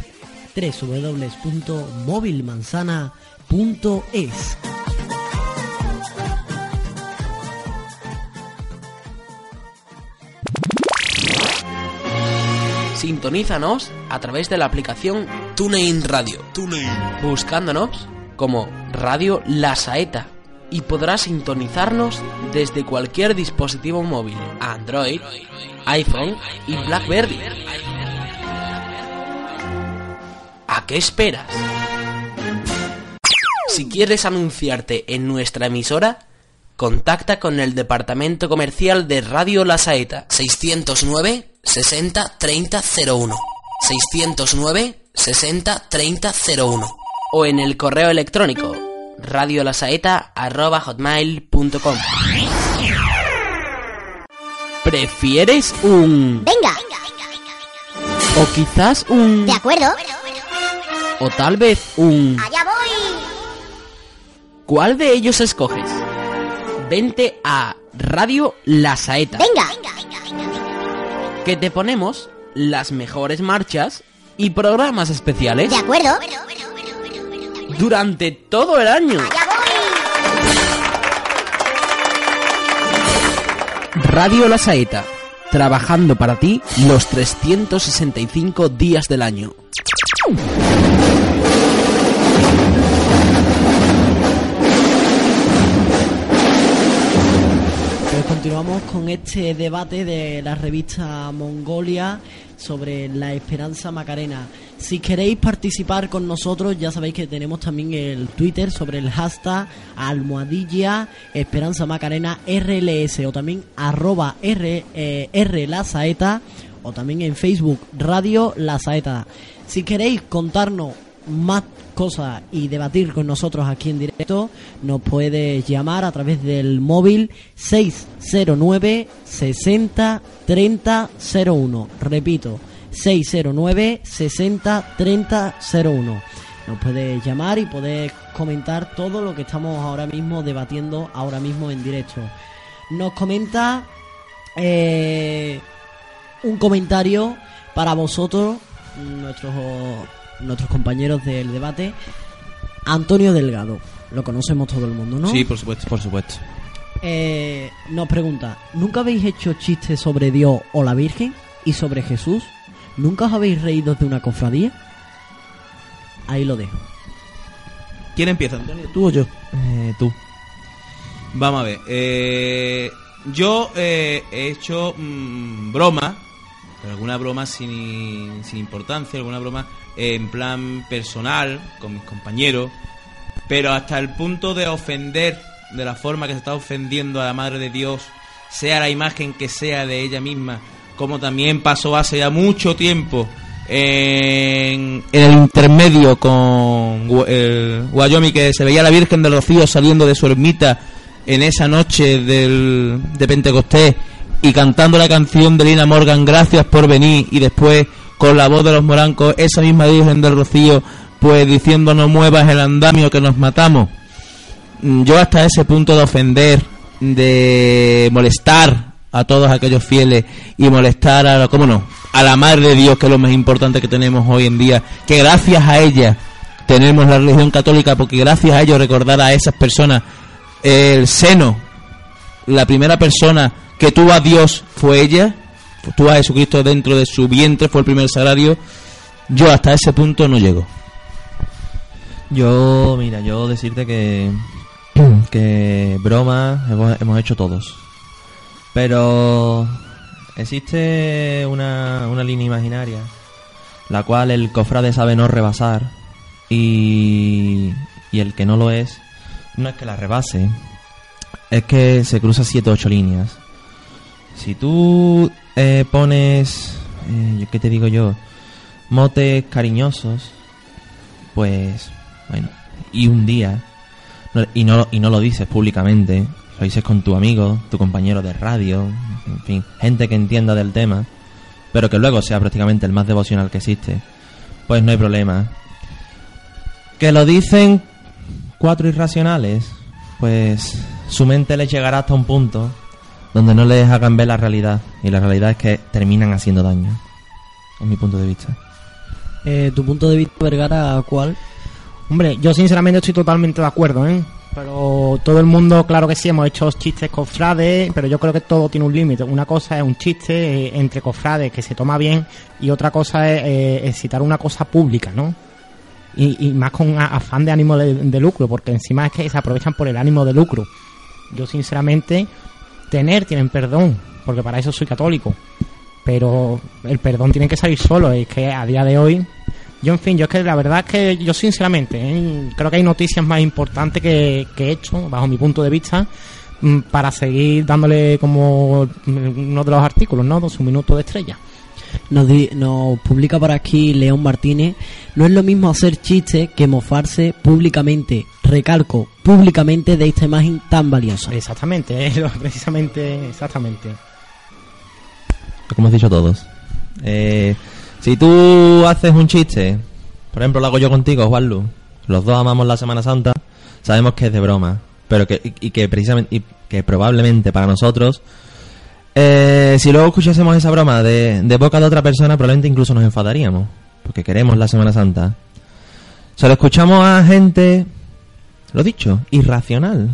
www.movilmanzana.es.
Sintonízanos a través de la aplicación TuneIn Radio. Buscándonos como Radio La Saeta. Y podrás sintonizarnos desde cualquier dispositivo móvil, Android, iPhone y BlackBerry. ¿A qué esperas? Si quieres anunciarte en nuestra emisora, contacta con el departamento comercial de Radio La Saeta 609 60 30 01 609 60 30 01 o en el correo electrónico radiolasaeta@hotmail.com. ¿Prefieres un
Venga,
o quizás un
de acuerdo.
o tal vez un
Allá voy.
¿Cuál de ellos escoges? Vente a Radio La Saeta,
Venga,
que te ponemos las mejores marchas y programas especiales
de acuerdo.
durante todo el año. Radio La Saeta, trabajando para ti los 365 días del año.
Continuamos con este debate de la revista Mongolia sobre la Esperanza Macarena. Si queréis participar con nosotros, ya sabéis que tenemos también el Twitter sobre el hashtag almohadilla Esperanza Macarena RLS o también arroba R, eh, R La Saeta o también en Facebook Radio La Saeta. Si queréis contarnos más cosas y debatir con nosotros aquí en directo, nos puedes llamar a través del móvil 609 60 30 01. Repito, 609 60 30 01. Nos puedes llamar y poder comentar todo lo que estamos ahora mismo debatiendo ahora mismo en directo. Nos comenta eh, un comentario para vosotros, nuestros nuestros compañeros del debate. Antonio Delgado, lo conocemos todo el mundo, ¿no?
Sí, por supuesto.
Por supuesto.
Eh, nos pregunta, ¿nunca habéis hecho chistes sobre Dios o la Virgen y sobre Jesús? ¿Nunca os habéis reído de una cofradía? Ahí lo dejo.
¿Quién empieza, Antonio? ¿Tú o yo?
Eh, tú.
Vamos a ver. eh, yo eh, he hecho mm, broma, alguna broma sin, sin importancia, alguna broma en plan personal, con mis compañeros, pero hasta el punto de ofender de la forma que se está ofendiendo a la Madre de Dios, sea la imagen que sea de ella misma, como también pasó hace ya mucho tiempo en, en el intermedio con el Wyoming, que se veía la Virgen del Rocío saliendo de su ermita en esa noche del, de Pentecostés y cantando la canción de Lina Morgan, Gracias por venir, y después con la voz de los morancos, esa misma Virgen del Rocío, pues diciendo no muevas el andamio que nos matamos. Mm, Yo hasta ese punto de ofender, de molestar a todos aquellos fieles y molestar a, ¿cómo no? A la Madre de Dios, que es lo más importante que tenemos hoy en día, que gracias a ella tenemos la religión católica, porque gracias a ello recordar a esas personas el seno, la primera persona que tuvo a Dios fue ella, tuvo a Jesucristo dentro de su vientre, fue el primer sagrario. Yo hasta ese punto no llego.
Yo, mira, yo decirte que. que broma hemos, hemos hecho todos. Pero. existe una, una línea imaginaria. La cual el cofrade sabe no rebasar. Y. y el que no lo es. no es que la rebase. Es que se cruza 7 o 8 líneas. Si tú eh, pones. eh, ¿Qué te digo yo? Motes cariñosos. Pues. Bueno. Y un día. y, no, y no lo dices públicamente. Lo dices con tu amigo, tu compañero de radio. En fin, gente que entienda del tema. Pero que luego sea prácticamente el más devocional que existe. Pues no hay problema. Que lo dicen cuatro irracionales. Pues su mente les llegará hasta un punto donde no les hagan ver la realidad. Y la realidad es que terminan haciendo daño. En mi punto de vista.
Eh, ¿Tu punto de vista, Vergara, cuál?
Hombre, yo sinceramente estoy totalmente de acuerdo, ¿eh? Pero todo el mundo, claro que sí, hemos hecho chistes cofrades, pero yo creo que todo tiene un límite. Una cosa es un chiste eh, entre cofrades que se toma bien y otra cosa es eh, excitar una cosa pública, ¿no? Y, más con afán de ánimo de lucro, porque encima es que se aprovechan por el ánimo de lucro. Yo sinceramente, tener, tienen perdón, porque para eso soy católico. Pero el perdón tiene que salir solo, es que a día de hoy yo, en fin, yo es que la verdad es que yo sinceramente ¿eh? creo que hay noticias más importantes que, que he hecho, bajo mi punto de vista, mm, para seguir dándole como mm, uno de los artículos, ¿no? Su minuto de estrella.
Nos, di- nos publica por aquí León Martínez. No es lo mismo hacer chistes que mofarse públicamente. Recalco, públicamente de esta imagen tan valiosa.
Exactamente, ¿eh? Lo- precisamente, exactamente.
Que hemos dicho todos. Eh, si tú haces un chiste, por ejemplo, lo hago yo contigo, Juanlu, los dos amamos la Semana Santa, sabemos que es de broma, pero que, y, y que precisamente, y que probablemente para nosotros, eh, si luego escuchásemos esa broma de, de boca de otra persona, probablemente incluso nos enfadaríamos, porque queremos la Semana Santa. Se lo escuchamos a gente, lo dicho, irracional.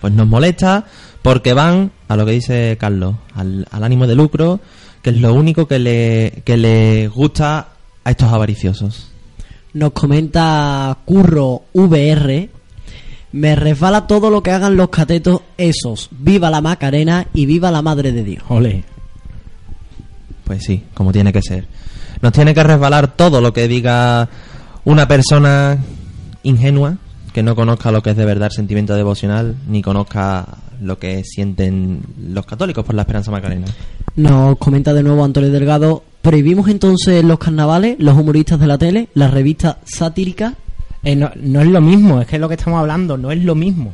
Pues nos molesta porque van a lo que dice Carlos, al, al ánimo de lucro, que es lo único que le, que le gusta a estos avariciosos.
Nos comenta Curro VR. Me resbala todo lo que hagan los catetos esos. Viva la Macarena y viva la Madre de Dios.
Ole.
Pues sí, como tiene que ser. Nos tiene que resbalar todo lo que diga una persona ingenua, que no conozca lo que es de verdad el sentimiento devocional, ni conozca lo que sienten los católicos por la esperanza macarena.
Nos comenta de nuevo Antonio Delgado. ¿Prohibimos entonces los carnavales, los humoristas de la tele, las revistas satíricas?
Eh, no, no es lo mismo, es que es lo que estamos hablando, no es lo mismo.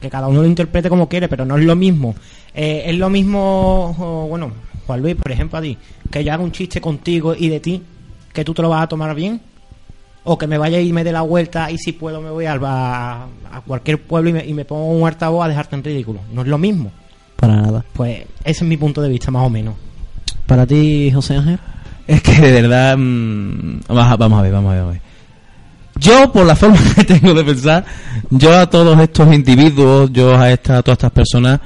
Que cada uno lo interprete como quiere, pero no es lo mismo. Eh, es lo mismo, o, bueno, Juan Luis, por ejemplo, a ti, que yo haga un chiste contigo y de ti, que tú te lo vas a tomar bien. O que me vaya y me dé la vuelta y si puedo me voy al- a, a cualquier pueblo y me, y me pongo un altavoz a dejarte en ridículo. No es lo mismo.
Para nada.
Pues ese es mi punto de vista, más o menos.
Para ti, José Ángel.
Es que de verdad. mm, vamos, a, vamos a ver, vamos a ver, vamos a ver. Yo, por la forma que tengo de pensar, yo a todos estos individuos, yo a, esta, a todas estas personas,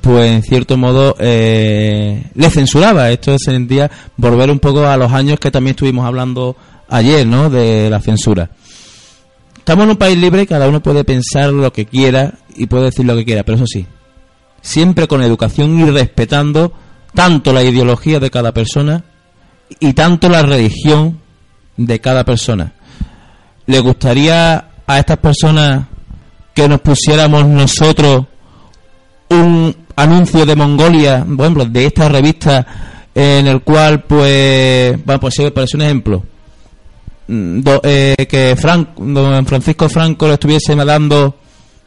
pues en cierto modo eh, les censuraba. Esto sería volver un poco a los años que también estuvimos hablando ayer, ¿no? De la censura. Estamos en un país libre, cada uno puede pensar lo que quiera y puede decir lo que quiera, pero eso sí, siempre con educación y respetando tanto la ideología de cada persona y tanto la religión de cada persona. ¿Le gustaría a estas personas que nos pusiéramos nosotros un anuncio de Mongolia, por ejemplo, de esta revista en el cual, pues, bueno, pues por un ejemplo, mm, do- eh, que don Francisco Franco le estuviese dando,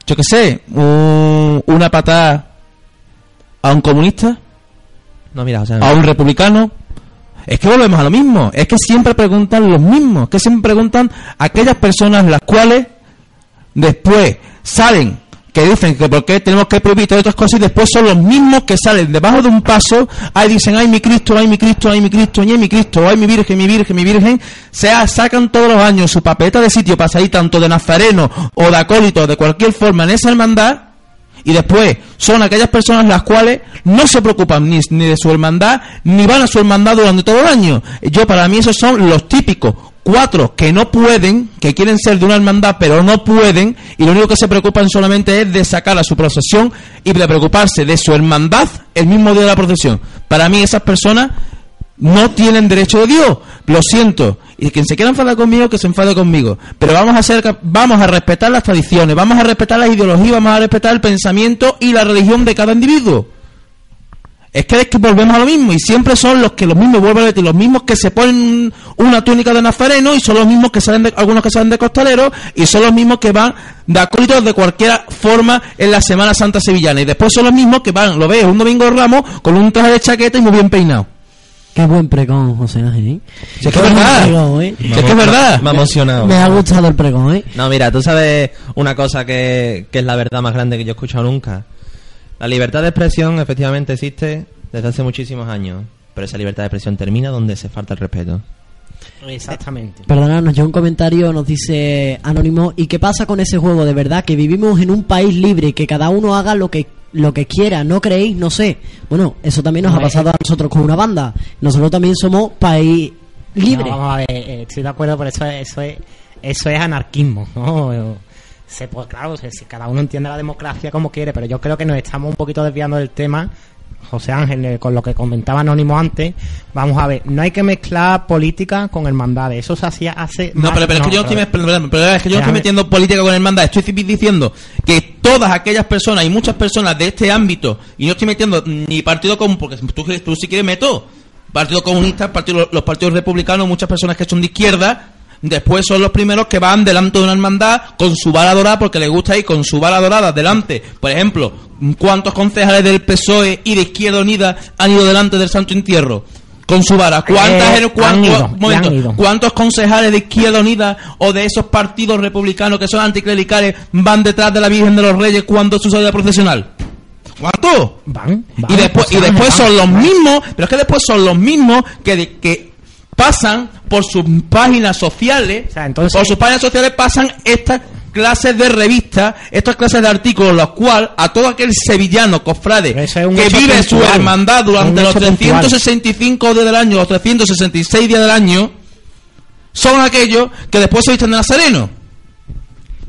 yo qué sé, un- una patada a un comunista?
No, mira, o sea,
a un republicano. Es que volvemos a lo mismo. Es que siempre preguntan los mismos. Que siempre preguntan aquellas personas las cuales después salen que dicen que por qué tenemos que prohibir todas estas cosas y después son los mismos que salen debajo de un paso, ahí dicen, ay mi Cristo, ay mi Cristo, ay mi Cristo, ay mi Cristo, ay mi Virgen, mi Virgen, mi Virgen, se sacan todos los años su papeleta de sitio para salir tanto de nazareno o de acólito de cualquier forma en esa hermandad y después son aquellas personas las cuales no se preocupan ni, de su hermandad ni van a su hermandad durante todo el año. Yo para mí esos son los típicos cuatro que no pueden, que quieren ser de una hermandad pero no pueden y lo único que se preocupan solamente es de sacar a su procesión y de preocuparse de su hermandad el mismo día de la procesión. Para mí esas personas no tienen derecho de Dios. Lo siento. Y quien se quiera enfadar conmigo, que se enfade conmigo. Pero vamos a cap- vamos a respetar las tradiciones, vamos a respetar las ideologías, vamos a respetar el pensamiento y la religión de cada individuo. Es que es que volvemos a lo mismo y siempre son los que los mismos vuelvo a repetir, los mismos que se ponen una túnica de nazareno y son los mismos que salen de, algunos que salen de costaleros y son los mismos que van de acólitos de cualquier forma en la Semana Santa sevillana y después son los mismos que van, lo ves, un domingo de Ramos con un traje de chaqueta y muy bien peinado.
Qué buen pregón, José Ángel. ¿eh?
Si es que es verdad.
pregón, ¿eh?
Si es que es verdad.
Me ha emocionado.
Me ha gustado el pregón, ¿eh?
No, mira, tú sabes una cosa que, que es la verdad más grande que yo he escuchado nunca. La libertad de expresión efectivamente existe desde hace muchísimos años, pero esa libertad de expresión termina donde se falta el respeto.
Exactamente.
Perdonadnos, yo un comentario nos dice Anónimo, ¿y qué pasa con ese juego de verdad? Que vivimos en un país libre, que cada uno haga lo que lo que quiera, ¿no creéis? No sé. Bueno, eso también nos
No,
ha pasado
eh,
a nosotros con una banda. Nosotros también somos país libre.
No, vamos a ver, eh, estoy de acuerdo, por eso, eso es eso es anarquismo, ¿no? Se, pues claro, si, si cada uno entiende la democracia como quiere, pero yo creo que nos estamos un poquito desviando del tema. José Ángel, eh, con lo que comentaba Anónimo antes, vamos a ver, no hay que mezclar política con hermandades, eso se hacía hace...
No,
más-
pero, pero es que yo no estoy,
pero-
perdón, pero es que yo no estoy metiendo política con hermandad. Estoy diciendo que todas aquellas personas y muchas personas de este ámbito, y no estoy metiendo ni partido común, porque tú, tú si quieres meto partido comunista, partido, los partidos republicanos, muchas personas que son de izquierda, después son los primeros que van delante de una hermandad con su bala dorada porque les gusta ir con su bala dorada delante. Por ejemplo, ¿cuántos concejales del PSOE y de Izquierda Unida han ido delante del Santo Entierro? Con su vara. ¿Cuántas,
Eh,
cuán-
han ido,
un momento,
han ido.
¿Cuántos concejales de Izquierda Unida o de esos partidos republicanos que son anticlericales van detrás de la Virgen de los Reyes cuando sucede la procesional? ¿Cuántos?
Van, van,
y después, y después
Ángel,
son los mismos, pero es que después son los mismos que, de- que pasan por sus páginas sociales,
O sea, entonces-
por sus páginas sociales pasan estas clases de revistas, estas clases de artículos, los cuales a todo aquel sevillano cofrade
es
que vive su
puntual.
hermandad durante los
hecho puntual.
365 días del año, los 366 días del año, son aquellos que después se visten de nazareno.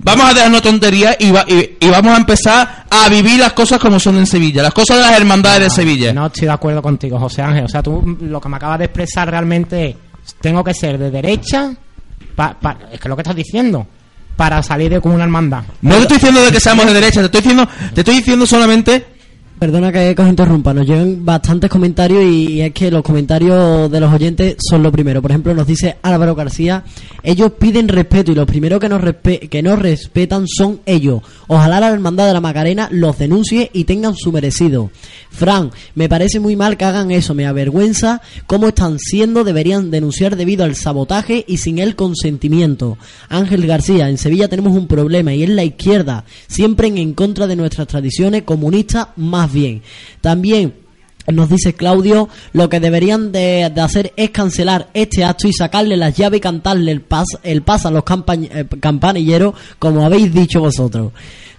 Vamos a dejarnos tonterías y, va- y- y vamos a empezar a vivir las cosas como son en Sevilla, las cosas de las hermandades de Sevilla.
No estoy de acuerdo contigo, José Ángel. O sea, tú lo que me acabas de expresar realmente es, tengo que ser de derecha, pa- pa- es que lo que estás diciendo, para salir de con una hermandad.
No te estoy diciendo de que seamos de derecha, te estoy diciendo, te estoy diciendo solamente
Perdona que, os interrumpa, nos llegan bastantes comentarios y, es que los comentarios de los oyentes son lo primero. Por ejemplo, nos dice Álvaro García, ellos piden respeto y los primeros que nos, que nos respetan son ellos. Ojalá la hermandad de la Macarena los denuncie y tengan su merecido. Fran, me parece muy mal que hagan eso, me avergüenza cómo están siendo, deberían denunciar debido al sabotaje y sin el consentimiento. Ángel García, en Sevilla tenemos un problema y es la izquierda, siempre en contra de nuestras tradiciones comunistas más bien. También nos dice Claudio, lo que deberían de, hacer es cancelar este acto y sacarle las llaves y cantarle el pas, el pas a los eh, campanilleros, como habéis dicho vosotros.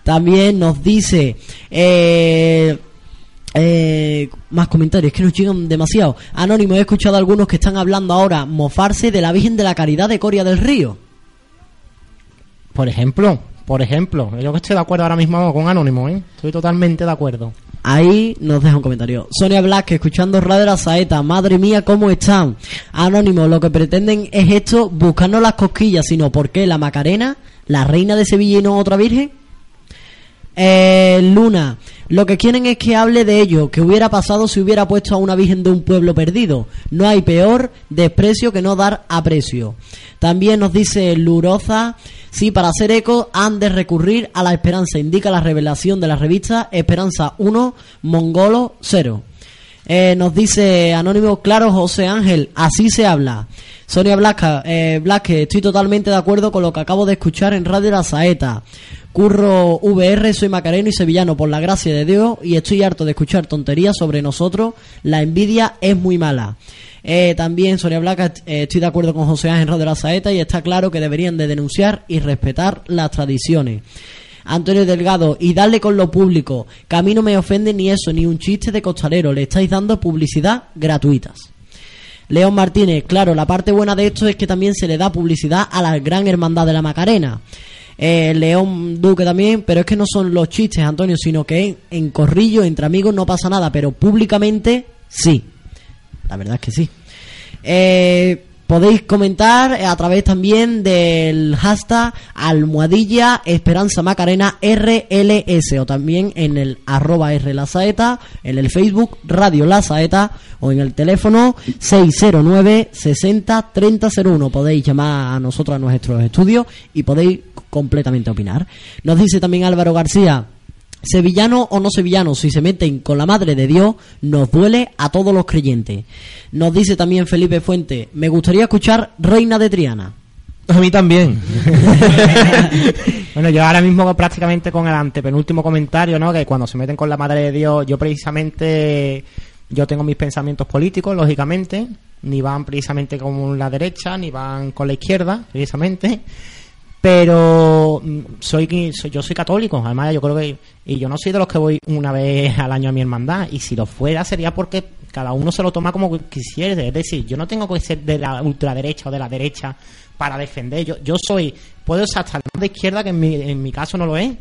También nos dice, eh, eh, más comentarios, que nos llegan demasiado. Anónimo, he escuchado algunos que están hablando ahora, mofarse de la Virgen de la Caridad de Coria del Río.
Por ejemplo, por ejemplo, yo que estoy de acuerdo ahora mismo con Anónimo, ¿eh? Estoy totalmente de acuerdo.
Ahí nos deja un comentario. Sonia Blasque, escuchando Radio La Saeta. Madre mía, ¿cómo están? Anónimo, lo que pretenden es esto, buscarnos las cosquillas, sino porque la Macarena, la reina de Sevilla y no otra virgen. Eh, Luna, lo que quieren es que hable de ello, que hubiera pasado si hubiera puesto a una virgen de un pueblo perdido. No hay peor desprecio que no dar aprecio. También nos dice Luroza, sí, para hacer eco han de recurrir a la esperanza, indica la revelación de la revista Esperanza 1, Mongolo 0. Eh, nos dice Anónimo Claro José Ángel, así se habla. Sonia Blasca, eh, Blasque, estoy totalmente de acuerdo con lo que acabo de escuchar en Radio La Saeta. Curro VR, soy macareno y sevillano por la gracia de Dios y estoy harto de escuchar tonterías sobre nosotros. La envidia es muy mala. Eh, también Sonia Blasca, eh, estoy de acuerdo con José Ángel Radio La Saeta y está claro que deberían de denunciar y respetar las tradiciones. Antonio Delgado, y darle con lo público, que a mí no me ofende ni eso, ni un chiste de costalero, le estáis dando publicidad gratuitas. León Martínez, claro, la parte buena de esto es que también se le da publicidad a la gran hermandad de la Macarena. Eh, León Duque también, pero es que no son los chistes, Antonio, sino que en, en corrillo, entre amigos, no pasa nada, pero públicamente sí. La verdad es que sí. Eh, podéis comentar a través también del hashtag almohadilla esperanza macarena RLS o también en el arroba R La Saeta, en el Facebook Radio La Saeta o en el teléfono 609 60 3001. Podéis llamar a nosotros a nuestros estudios y podéis completamente opinar. Nos dice también Álvaro García. Sevillano o no sevillano, si se meten con la madre de Dios, nos duele a todos los creyentes. Nos dice también Felipe Fuente, me gustaría escuchar Reina de Triana.
A mí también.
Bueno, yo ahora mismo prácticamente con el antepenúltimo comentario, ¿no? Que cuando se meten con la Madre de Dios, yo precisamente Yo tengo mis pensamientos políticos, lógicamente, ni van precisamente con la derecha, ni van con la izquierda, precisamente. Pero mm, soy, soy yo soy católico, además yo creo que y yo no soy de los que voy una vez al año a mi hermandad y si lo fuera sería porque cada uno se lo toma como quisiera, es decir, yo no tengo que ser de la ultraderecha o de la derecha para defender, yo yo soy puedo ser hasta de izquierda que en mi, en mi caso no lo es,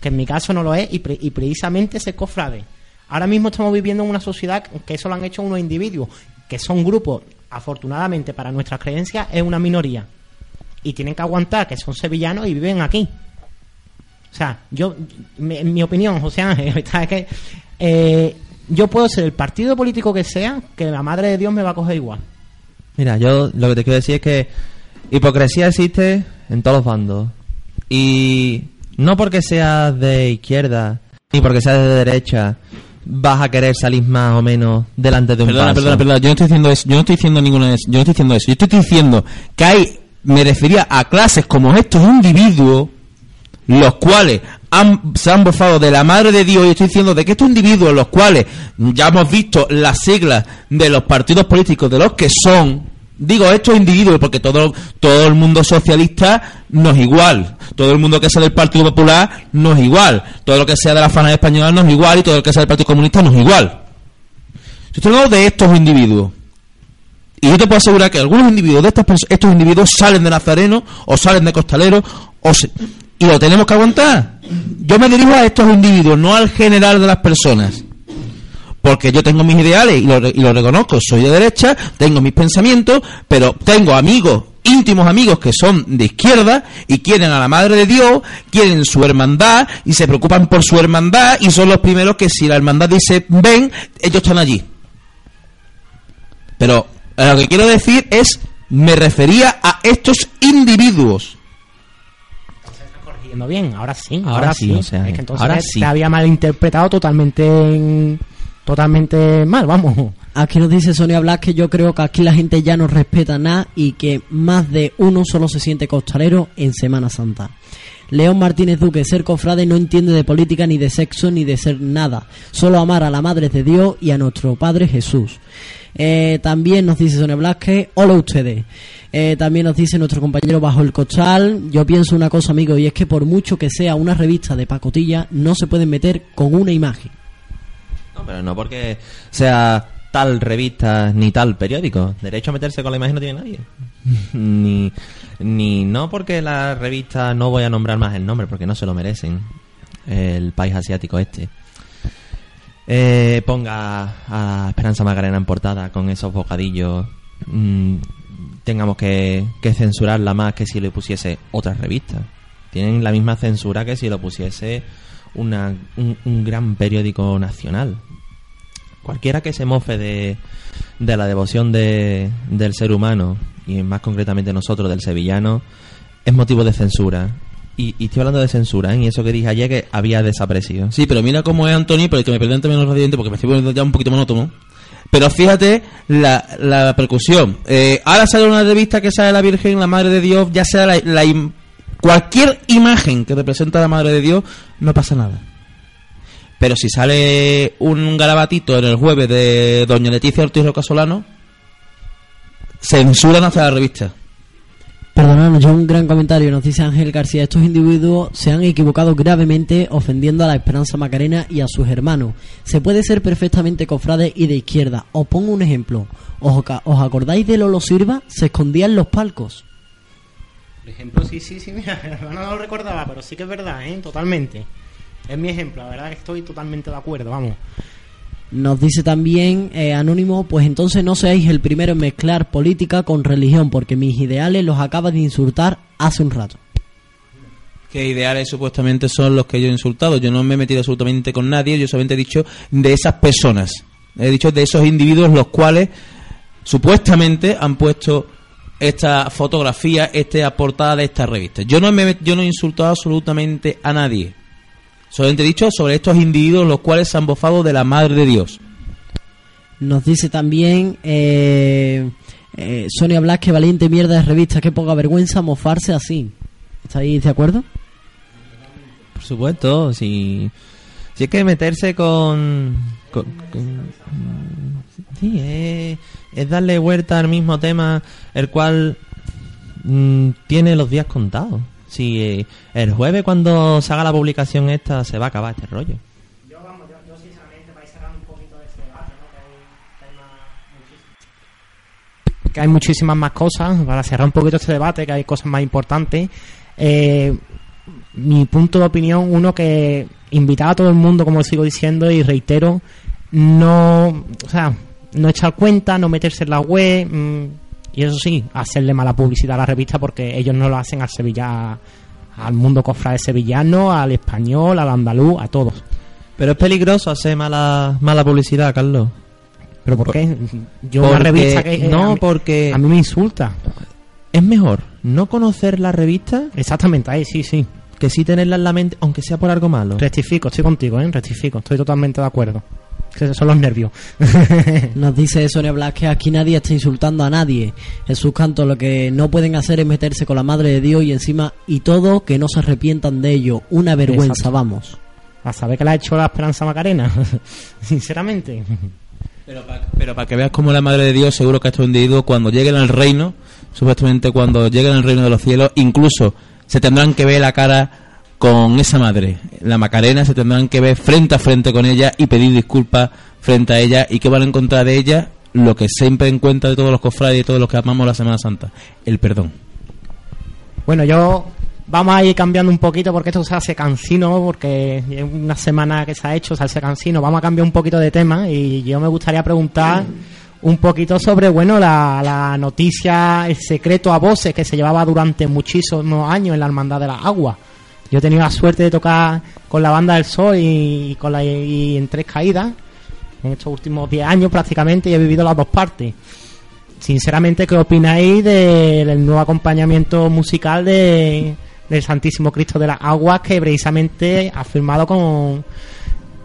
que en mi caso no lo es y, precisamente ser cofrade. Ahora mismo estamos viviendo en una sociedad que eso lo han hecho unos individuos, que son grupos, afortunadamente para nuestras creencias, es una minoría y tienen que aguantar que son sevillanos y viven aquí. O sea, yo, en mi opinión, José Ángel, es que eh, yo puedo ser el partido político que sea, que la madre de Dios me va a coger igual.
Mira, yo lo que te quiero decir es que hipocresía existe en todos los bandos. Y no porque seas de izquierda ni porque seas de derecha vas a querer salir más o menos delante de un
Perdona,
paso.
perdona, perdona. Yo no estoy diciendo eso. Yo no estoy diciendo ninguna de eso. Yo no estoy diciendo eso. Yo estoy diciendo que hay, me refería a clases como estos individuos, los cuales han, se han bofado de la madre de Dios. Y estoy diciendo de que estos individuos, los cuales ya hemos visto las siglas de los partidos políticos de los que son, Digo estos individuos porque todo, todo el mundo socialista no es igual. Todo el mundo que sea del Partido Popular no es igual. Todo lo que sea de la FANA española no es igual y todo lo que sea del Partido Comunista no es igual. Estoy hablando de estos individuos. Y yo te puedo asegurar que algunos individuos de estas estos individuos salen de Nazareno o salen de Costalero y lo tenemos que aguantar. Yo me dirijo a estos individuos, no al general de las personas porque yo tengo mis ideales y lo, y lo reconozco, soy de derecha, tengo mis pensamientos, pero tengo amigos, íntimos amigos que son de izquierda y quieren a la Madre de Dios, quieren su hermandad y se preocupan por su hermandad y son los primeros que si la hermandad dice ven, ellos están allí. Pero eh, lo que quiero decir es, me refería a estos individuos.
corrigiendo bien, ahora sí, ahora,
Ahora
sí.
sí, o sea,
es que entonces
ahora
te-
sí.
te había malinterpretado totalmente en- totalmente mal, vamos.
Aquí nos dice Sonia Blas que yo creo que aquí la gente ya no respeta nada y que más de uno solo se siente costalero en Semana Santa. León Martínez Duque, ser cofrade no entiende de política ni de sexo ni de ser nada, solo amar a la Madre de Dios y a nuestro Padre Jesús. Eh, también nos dice Sonia Blasque, hola ustedes. Eh, también nos dice nuestro compañero Bajo el Costal, yo pienso una cosa amigo y es que por mucho que sea una revista de pacotilla, no se pueden meter con una imagen.
No, pero no porque sea tal revista ni tal periódico. Derecho a meterse con la imagen no tiene nadie. ni, ni no porque la revista no voy a nombrar más el nombre porque no se lo merecen. El país asiático este. Eh, ponga a Esperanza Macarena en portada con esos bocadillos. mm, tengamos que, censurarla más que si le pusiese otra revista. Tienen la misma censura que si lo pusiese una, un, un gran periódico nacional. Cualquiera que se mofe de, de la devoción de, del ser humano, y más concretamente nosotros, del sevillano, es motivo de censura. Y, estoy hablando de censura, ¿eh? y eso que dije ayer que había desaparecido.
Sí, pero mira cómo es Antonio, pero que me perdonen también los radiantes porque me estoy poniendo ya un poquito monótono. Pero fíjate la, la percusión. Eh, ahora sale una revista que sale la Virgen, la Madre de Dios, ya sea la, cualquier imagen que representa a la Madre de Dios, no pasa nada. Pero si sale un garabatito en el jueves de Doña Leticia Ortiz Rocasolano, censuran hasta la revista.
Perdonadnos, yo un gran comentario. Nos dice Ángel García: Estos individuos se han equivocado gravemente ofendiendo a la Esperanza Macarena y a sus hermanos. Se puede ser perfectamente cofrade y de izquierda. Os pongo un ejemplo. ¿Os, acordáis de Lolo Silva? Se escondía en los palcos.
Por ejemplo, sí, sí, sí, mira, no lo recordaba, pero sí que es verdad, ¿eh? Totalmente. Es mi ejemplo, la verdad que estoy totalmente de acuerdo, vamos.
Nos dice también eh, Anónimo, pues entonces no seáis el primero en mezclar política con religión, porque mis ideales los acabas de insultar hace un rato.
que ideales supuestamente son los que yo he insultado. Yo no me he metido absolutamente con nadie, yo solamente he dicho de esas personas. He dicho de esos individuos los cuales supuestamente han puesto esta fotografía, esta portada de esta revista. Yo no, me, yo no he insultado absolutamente a nadie. Solamente he dicho sobre estos individuos los cuales se han bofado de la Madre de Dios.
Nos dice también eh, eh, Sonia Blas que valiente mierda de revista, qué poca vergüenza mofarse así. ¿Estáis de acuerdo?
Por supuesto, si, si es que meterse con, co- co- sí, es, es darle vuelta al mismo tema, el cual mm, tiene los días contados. Si eh, el jueves cuando se haga la publicación esta se va a acabar este rollo.
Yo, vamos, yo, yo sinceramente, para ir cerrando un poquito de este debate, ¿no? que, hay, que hay más- muchísimas- que hay muchísimas más cosas, para cerrar un poquito este debate, que hay cosas más importantes. Eh, mi punto de opinión, uno que invitaba a todo el mundo, como sigo diciendo, y reitero, no, o sea, no echar cuenta, no meterse en la web, mm, y eso sí, hacerle mala publicidad a la revista porque ellos no lo hacen al Sevilla, al mundo cofrade sevillano, al español, al andaluz, a todos.
Pero es peligroso hacer mala, mala publicidad, Carlos.
¿Pero por qué? Yo una
Porque-
revista que... eh,
no,
a mí-
porque-
A mí me insulta.
Es mejor no conocer la revista
Exactamente, ahí sí, sí.
que sí tenerla en la mente, aunque sea por algo malo.
Rectifico, estoy contigo, ¿eh? Rectifico, estoy totalmente de acuerdo. Que son los nervios.
Nos dice Sonia Blas que aquí nadie está insultando a nadie. Jesús Canto lo que no pueden hacer es meterse con la madre de Dios y encima y todo que no se arrepientan de ello. Una vergüenza,
Exacto.
vamos.
a saber que la ha hecho la Esperanza Macarena. Sinceramente.
Pero para que veas cómo la Madre de Dios seguro que estos individuos cuando lleguen al reino, supuestamente cuando lleguen al reino de los cielos, incluso se tendrán que ver la cara con esa madre, la Macarena, se tendrán que ver frente a frente con ella y pedir disculpas frente a ella y que van a encontrar de ella lo que siempre encuentra de todos los cofrades y todos los que amamos la Semana Santa, el perdón.
Bueno, yo vamos a ir cambiando un poquito porque esto se hace cansino, porque es una semana que se ha hecho, se hace cansino. Vamos a cambiar un poquito de tema y yo me gustaría preguntar un poquito sobre, bueno, la, la noticia, el secreto a voces que se llevaba durante muchísimos años en la Hermandad de la Agua. Yo he tenido la suerte de tocar con la banda del Sol y, con la, y en tres caídas en estos últimos 10 años prácticamente y he vivido las dos partes. Sinceramente, ¿qué opináis de- del nuevo acompañamiento musical de, del Santísimo Cristo de las Aguas que precisamente ha firmado con,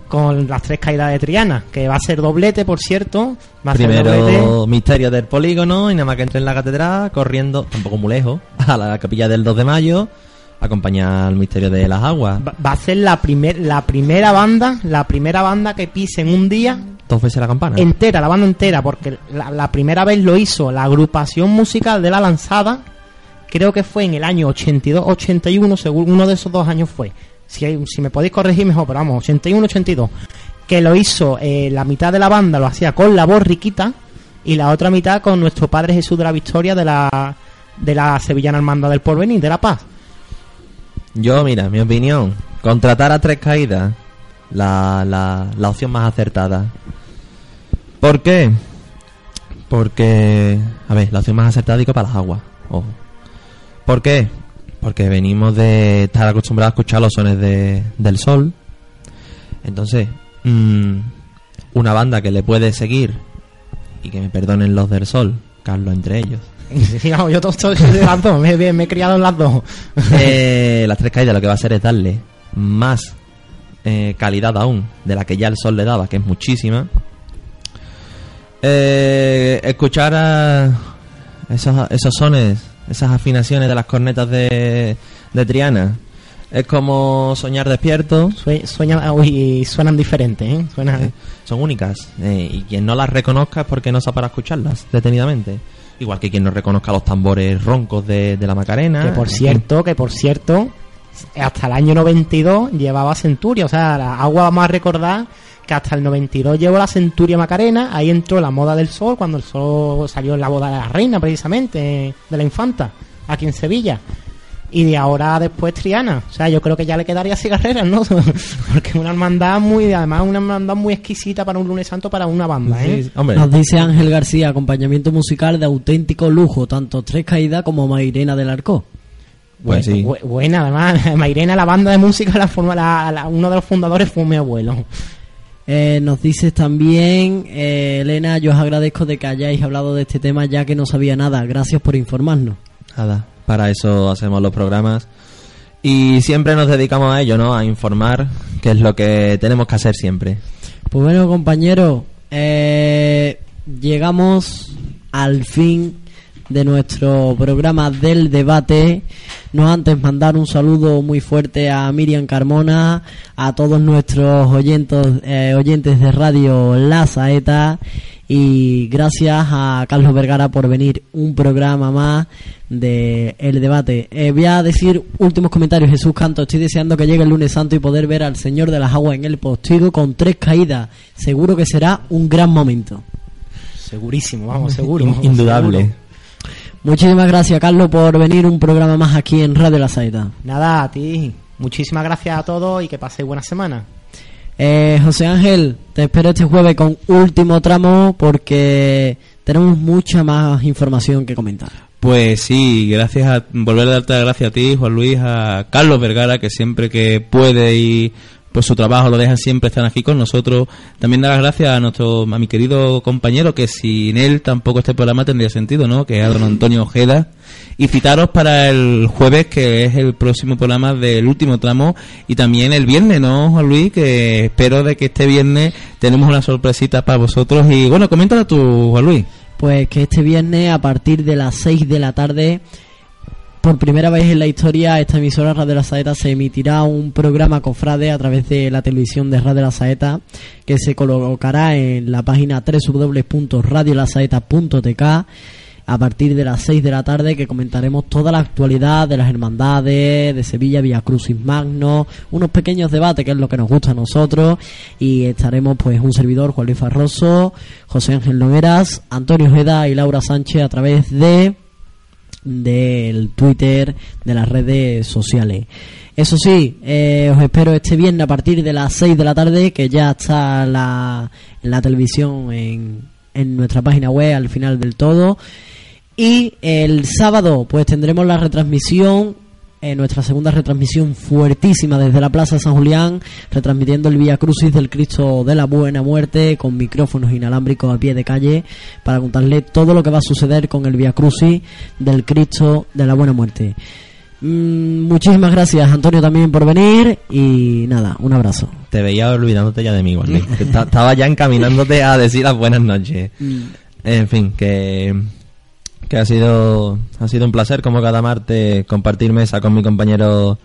con las tres caídas de Triana? Que va a ser doblete, por cierto. Va a ser doblete.
Primero misterio del polígono y nada más que entre en la catedral corriendo, tampoco muy lejos, a la capilla del 2 de mayo, acompañar al misterio de las aguas.
Va, va a ser la, primer, la primera banda, la primera banda que pise en un día
Dos veces la campana.
entera, la banda entera, porque la, la primera vez lo hizo la agrupación musical de la lanzada, creo que fue en el año 82-81, según uno de esos dos años fue. Si, hay- si me podéis corregir mejor, pero vamos, 81-82, que lo hizo eh, la mitad de la banda, lo hacía con la voz riquita, y la otra mitad con nuestro Padre Jesús de la Victoria de la, de la Sevillana Hermandad del Porvenir, de la Paz.
Yo, mira, mi opinión, contratar a tres caídas, la, la, la opción más acertada. ¿Por qué? Porque, a ver, la opción más acertada digo para las aguas. ojo. ¿Por qué? Porque venimos de estar acostumbrados a escuchar los sones de, del sol. Entonces, mm, una banda que le puede seguir, y que me perdonen los del sol, Carlos entre ellos,
Yo todo estoy de las dos, me, he criado en las dos.
Eh, las tres caídas lo que va a hacer es darle más eh, calidad aún de la que ya el sol le daba, que es muchísima. Eh, escuchar a esos, esos sones, esas afinaciones de las cornetas de, de Triana, es como soñar despierto.
Sue- sueña- uy, suenan diferentes, ¿eh? Suenan,
Eh, son únicas. y quien no las reconozca es porque no sabe para escucharlas detenidamente. Igual que quien no reconozca los tambores roncos de, de la Macarena.
Que por cierto, que por cierto, hasta el año 92 llevaba Centuria. O sea, la agua vamos a recordar que hasta el 92 llevó la Centuria Macarena. Ahí entró la moda del sol, cuando el sol salió en la boda de la reina, precisamente, de la infanta, aquí en Sevilla. Y de ahora después Triana. O sea, yo creo que ya le quedaría cigarreras, ¿no? Porque es una hermandad muy, además, una hermandad muy exquisita para un lunes santo para una banda, ¿eh?
Sí, hombre,
Nos dice Ángel García, acompañamiento musical de auténtico lujo, tanto Tres Caídas como Mairena del Arco.
pues sí.
Bu- buena, además, Mairena, la banda de música, la forma, la- la- uno de los fundadores fue mi abuelo.
Eh, nos dices también, eh, Elena, yo os agradezco de que hayáis hablado de este tema ya que no sabía nada. Gracias por informarnos.
Nada, para eso hacemos los programas. Y siempre nos dedicamos a ello, ¿no? A informar, que es lo que tenemos que hacer siempre.
Pues bueno, compañeros, eh, llegamos al fin de nuestro programa del debate. No antes mandar un saludo muy fuerte a Miriam Carmona, a todos nuestros oyentes, eh, oyentes de Radio La Saeta y gracias a Carlos Vergara por venir un programa más de El Debate. Eh, voy a decir últimos comentarios, Jesús Canto. Estoy deseando que llegue el lunes santo y poder ver al Señor de las Aguas en el postigo con tres caídas. Seguro que será un gran momento.
Segurísimo, vamos, seguro.
In- Indudable.
seguro.
Muchísimas gracias, Carlos, por venir un programa más aquí en Radio La Saeta.
Nada, a ti. Muchísimas gracias a todos y que paséis buena semana.
Eh, José Ángel, te espero este jueves con último tramo porque tenemos mucha más información que comentar.
Pues sí, gracias a volver a darte las gracias a ti, Juan Luis, a Carlos Vergara, que siempre que puede y pues su trabajo lo dejan siempre están aquí con nosotros. También dar las gracias a nuestro a mi querido compañero, que sin él tampoco este programa tendría sentido, ¿no? Que es a don Antonio Ojeda. Y citaros para el jueves, que es el próximo programa del último tramo, y también el viernes, ¿no, Juan Luis? Que espero de que este viernes tenemos una sorpresita para vosotros. Y bueno, coméntalo tú, Juan Luis.
Pues que este viernes a partir de las 6 de la tarde, por primera vez en la historia, esta emisora Radio La Saeta se emitirá un programa cofrade a través de la televisión de Radio La Saeta que se colocará en la página www.radiolasaeta.tk a partir de las 6 de la tarde que comentaremos toda la actualidad de las hermandades de Sevilla, Villa Crucis Magno, unos pequeños debates que es lo que nos gusta a nosotros y estaremos pues un servidor Juan Luis Farroso, José Ángel Nogueras, Antonio Ojeda y Laura Sánchez a través de del Twitter, de las redes sociales. Eso sí, eh, os espero este viernes a partir de las 6 de la tarde, que ya está la, en la televisión en, en nuestra página web al final del todo. Y el sábado, pues tendremos la retransmisión, eh, nuestra segunda retransmisión fuertísima desde la Plaza San Julián, retransmitiendo el Vía Crucis del Cristo de la Buena Muerte con micrófonos inalámbricos a pie de calle para contarle todo lo que va a suceder con el Vía Crucis del Cristo de la Buena Muerte. Mm, muchísimas gracias, Antonio, también por venir y nada, un abrazo.
Te veía olvidándote ya de mí, Estaba ya encaminándote a decir las buenas noches. En fin, que, que ha sido ha sido un placer como cada martes compartir mesa con mi compañero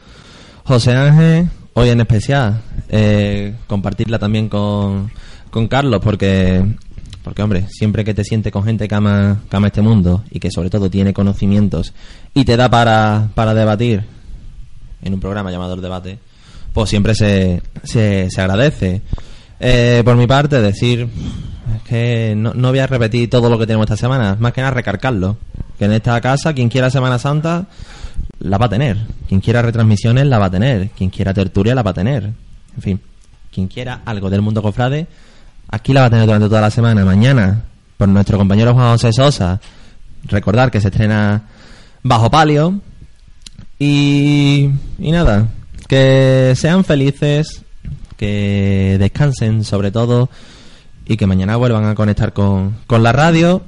José Ángel. Hoy en especial eh, compartirla también con, con Carlos porque porque hombre siempre que te sientes con gente que ama, que ama este mundo y que sobre todo tiene conocimientos y te da para, para debatir en un programa llamado El Debate, pues siempre se, se, se agradece. Eh, por mi parte, decir que no, no voy a repetir todo lo que tenemos esta semana, más que nada recargarlo. Que en esta casa, quien quiera Semana Santa, la va a tener. Quien quiera retransmisiones, la va a tener. Quien quiera tertulia, la va a tener. En fin, quien quiera algo del mundo cofrade, aquí la va a tener durante toda la semana. Mañana, por nuestro compañero Juan José Sosa, recordar que se estrena Bajo Palio. Y, y nada, que sean felices, que descansen sobre todo y que mañana vuelvan a conectar con, con la radio.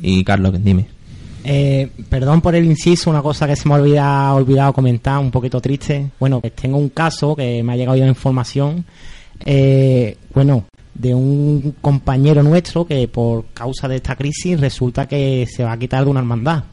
Y Carlos, dime.
Eh, perdón por el inciso, una cosa que se me olvida olvidado comentar, un poquito triste. Bueno, pues tengo un caso que me ha llegado ya información. eh, bueno, de un compañero nuestro que por causa de esta crisis resulta que se va a quitar de una hermandad.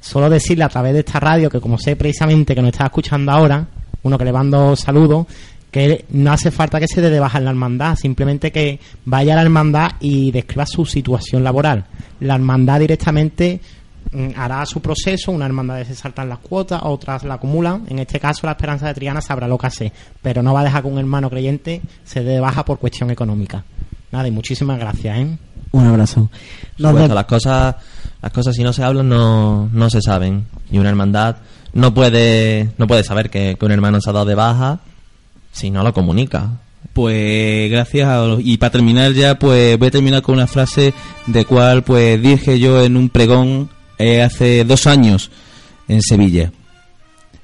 Solo decirle a través de esta radio que como sé precisamente que nos está escuchando ahora, uno que le mando saludos, que no hace falta que se dé de baja en la hermandad, simplemente que vaya a la hermandad y describa su situación laboral. La hermandad directamente mm, hará su proceso, una hermandad se saltan las cuotas, otras la acumulan. En este caso, la Esperanza de Triana sabrá lo que hace, pero no va a dejar que un hermano creyente se dé de baja por cuestión económica. Nada, y muchísimas gracias, ¿eh?
Un abrazo.
Supuesto, las cosas, las cosas si no se hablan no, no se saben. Y una hermandad no puede, no puede saber que, que un hermano se ha dado de baja si no lo comunica.
Pues gracias a y para terminar ya pues voy a terminar con una frase de cual pues dije yo en un pregón eh, hace dos años en Sevilla.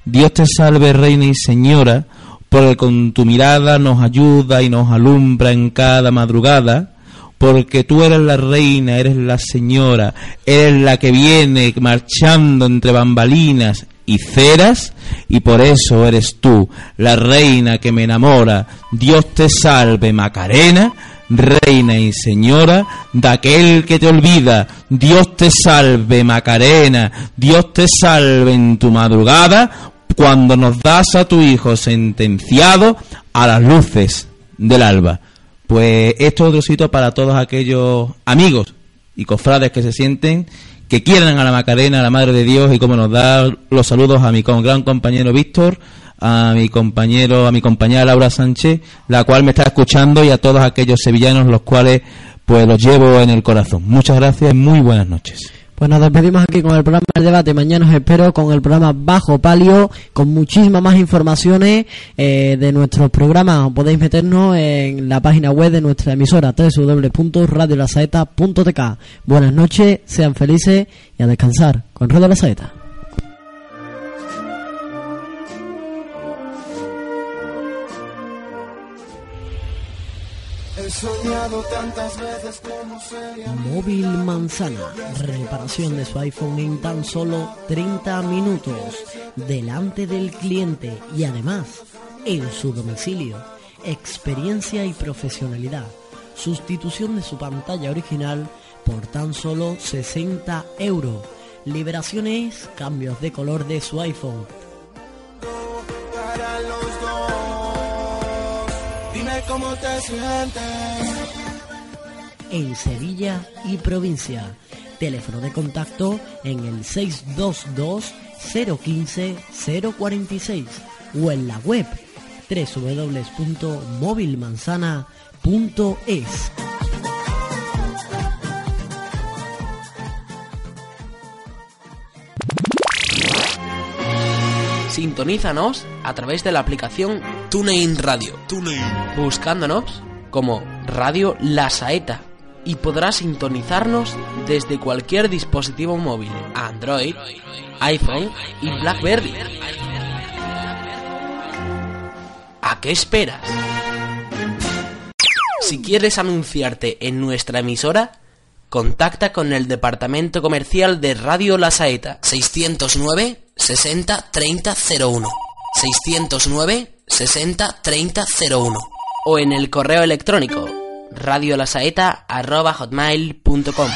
Dios te salve reina y señora porque con tu mirada nos ayuda y nos alumbra en cada madrugada porque tú eres la reina, eres la señora, eres la que viene marchando entre bambalinas y ceras, y por eso eres tú, la reina que me enamora. Dios te salve, Macarena, reina y señora de aquel que te olvida. Dios te salve Macarena, Dios te salve en tu madrugada, cuando nos das a tu hijo sentenciado a las luces del alba. Pues esto es otro sitio para todos aquellos amigos y cofrades que se sienten, que quieran a la Macarena, a la Madre de Dios, y como nos da los saludos a mi con- gran compañero Víctor, a mi compañero, a mi compañera Laura Sánchez, la cual me está escuchando, y a todos aquellos sevillanos los cuales pues los llevo en el corazón. Muchas gracias y muy buenas noches.
Pues nos despedimos aquí con el programa El Debate. Mañana os espero con el programa Bajo Palio, con muchísimas más informaciones eh, de nuestros programas. Podéis meternos en la página web de nuestra emisora www.radiolasaeta.tk. Buenas noches, sean felices y a descansar con Radio La Saeta.
He soñado tantas veces como sería
Móvil Manzana, reparación de su iPhone en tan solo 30 minutos, delante del cliente y además en su domicilio. Experiencia y profesionalidad. Sustitución de su pantalla original por tan solo 60 euros. Liberaciones, cambios de color de su iPhone.
para los dos. Cómo te sientes.
en Sevilla y provincia. Teléfono de contacto en el 622 015 046 o en la web www.movilmanzana.es.
Sintonízanos a través de la aplicación TuneIn Radio. Buscándonos como Radio La Saeta. Y podrás sintonizarnos desde cualquier dispositivo móvil, Android, iPhone y BlackBerry. ¿A qué esperas? Si quieres anunciarte en nuestra emisora, contacta con el departamento comercial de Radio La Saeta 609 60 30 01 609 60 30 01 o en el correo electrónico radiolasaeta@hotmail.com